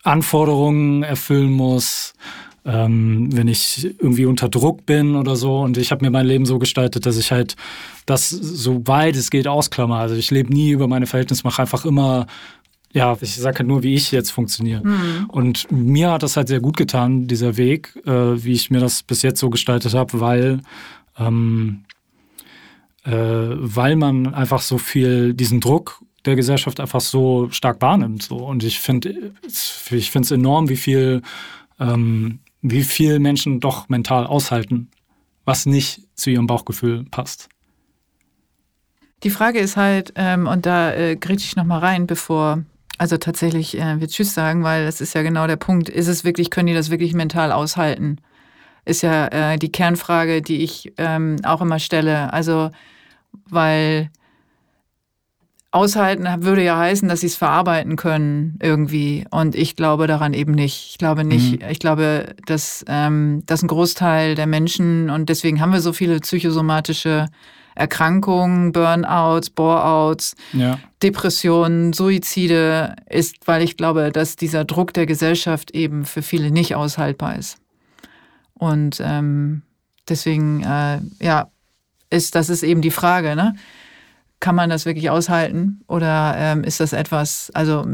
Speaker 1: Anforderungen erfüllen muss, ähm, wenn ich irgendwie unter Druck bin oder so. Und ich habe mir mein Leben so gestaltet, dass ich halt das so weit es geht ausklammer. Also ich lebe nie über meine Verhältnisse, mache einfach immer ja, ich sage halt nur, wie ich jetzt funktioniere. Mhm. Und mir hat das halt sehr gut getan, dieser Weg, äh, wie ich mir das bis jetzt so gestaltet habe, weil, ähm, äh, weil man einfach so viel diesen Druck der Gesellschaft einfach so stark wahrnimmt. So. Und ich finde ich es enorm, wie viel ähm, wie viel Menschen doch mental aushalten, was nicht zu ihrem Bauchgefühl passt.
Speaker 2: Die Frage ist halt, ähm, und da äh, grätsche ich nochmal rein, bevor, also tatsächlich äh, wir Tschüss sagen, weil das ist ja genau der Punkt. Ist es wirklich, können die das wirklich mental aushalten? Ist ja äh, die Kernfrage, die ich ähm, auch immer stelle. Also, weil aushalten würde ja heißen, dass sie es verarbeiten können irgendwie. Und ich glaube daran eben nicht. Ich glaube nicht. Mhm. Ich glaube, dass, ähm, dass ein Großteil der Menschen, und deswegen haben wir so viele psychosomatische Erkrankungen, Burnouts, Boreouts, ja. Depressionen, Suizide, ist, weil ich glaube, dass dieser Druck der Gesellschaft eben für viele nicht aushaltbar ist. Und ähm, deswegen, äh, ja, ist, das ist eben die Frage, ne? kann man das wirklich aushalten? Oder ähm, ist das etwas, also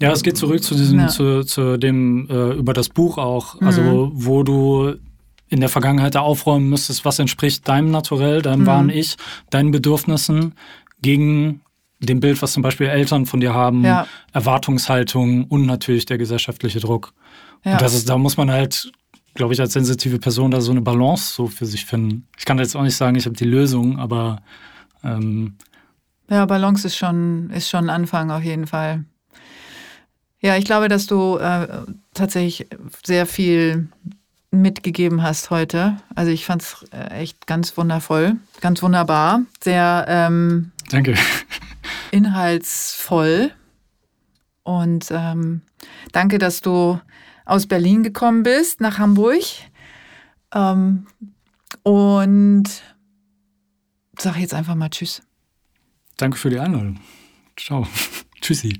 Speaker 1: ja, es geht zurück zu diesem, ja. zu, zu dem äh, über das Buch auch, also mhm. wo du in der Vergangenheit da aufräumen müsstest, was entspricht deinem Naturell, deinem mhm. wahren Ich, deinen Bedürfnissen gegen dem Bild, was zum Beispiel Eltern von dir haben, ja. Erwartungshaltung und natürlich der gesellschaftliche Druck. Ja. Und das ist, da muss man halt, glaube ich, als sensitive Person da so eine Balance so für sich finden. Ich kann jetzt auch nicht sagen, ich habe die Lösung, aber ähm,
Speaker 2: ja, Balance ist schon, ist schon ein Anfang auf jeden Fall. Ja, ich glaube, dass du äh, tatsächlich sehr viel mitgegeben hast heute. Also ich fand es äh, echt ganz wundervoll, ganz wunderbar, sehr ähm,
Speaker 1: Danke.
Speaker 2: inhaltsvoll. Und ähm, danke, dass du aus Berlin gekommen bist nach Hamburg. Ähm, und sag jetzt einfach mal Tschüss.
Speaker 1: Danke für die Einladung. Ciao. Tschüssi.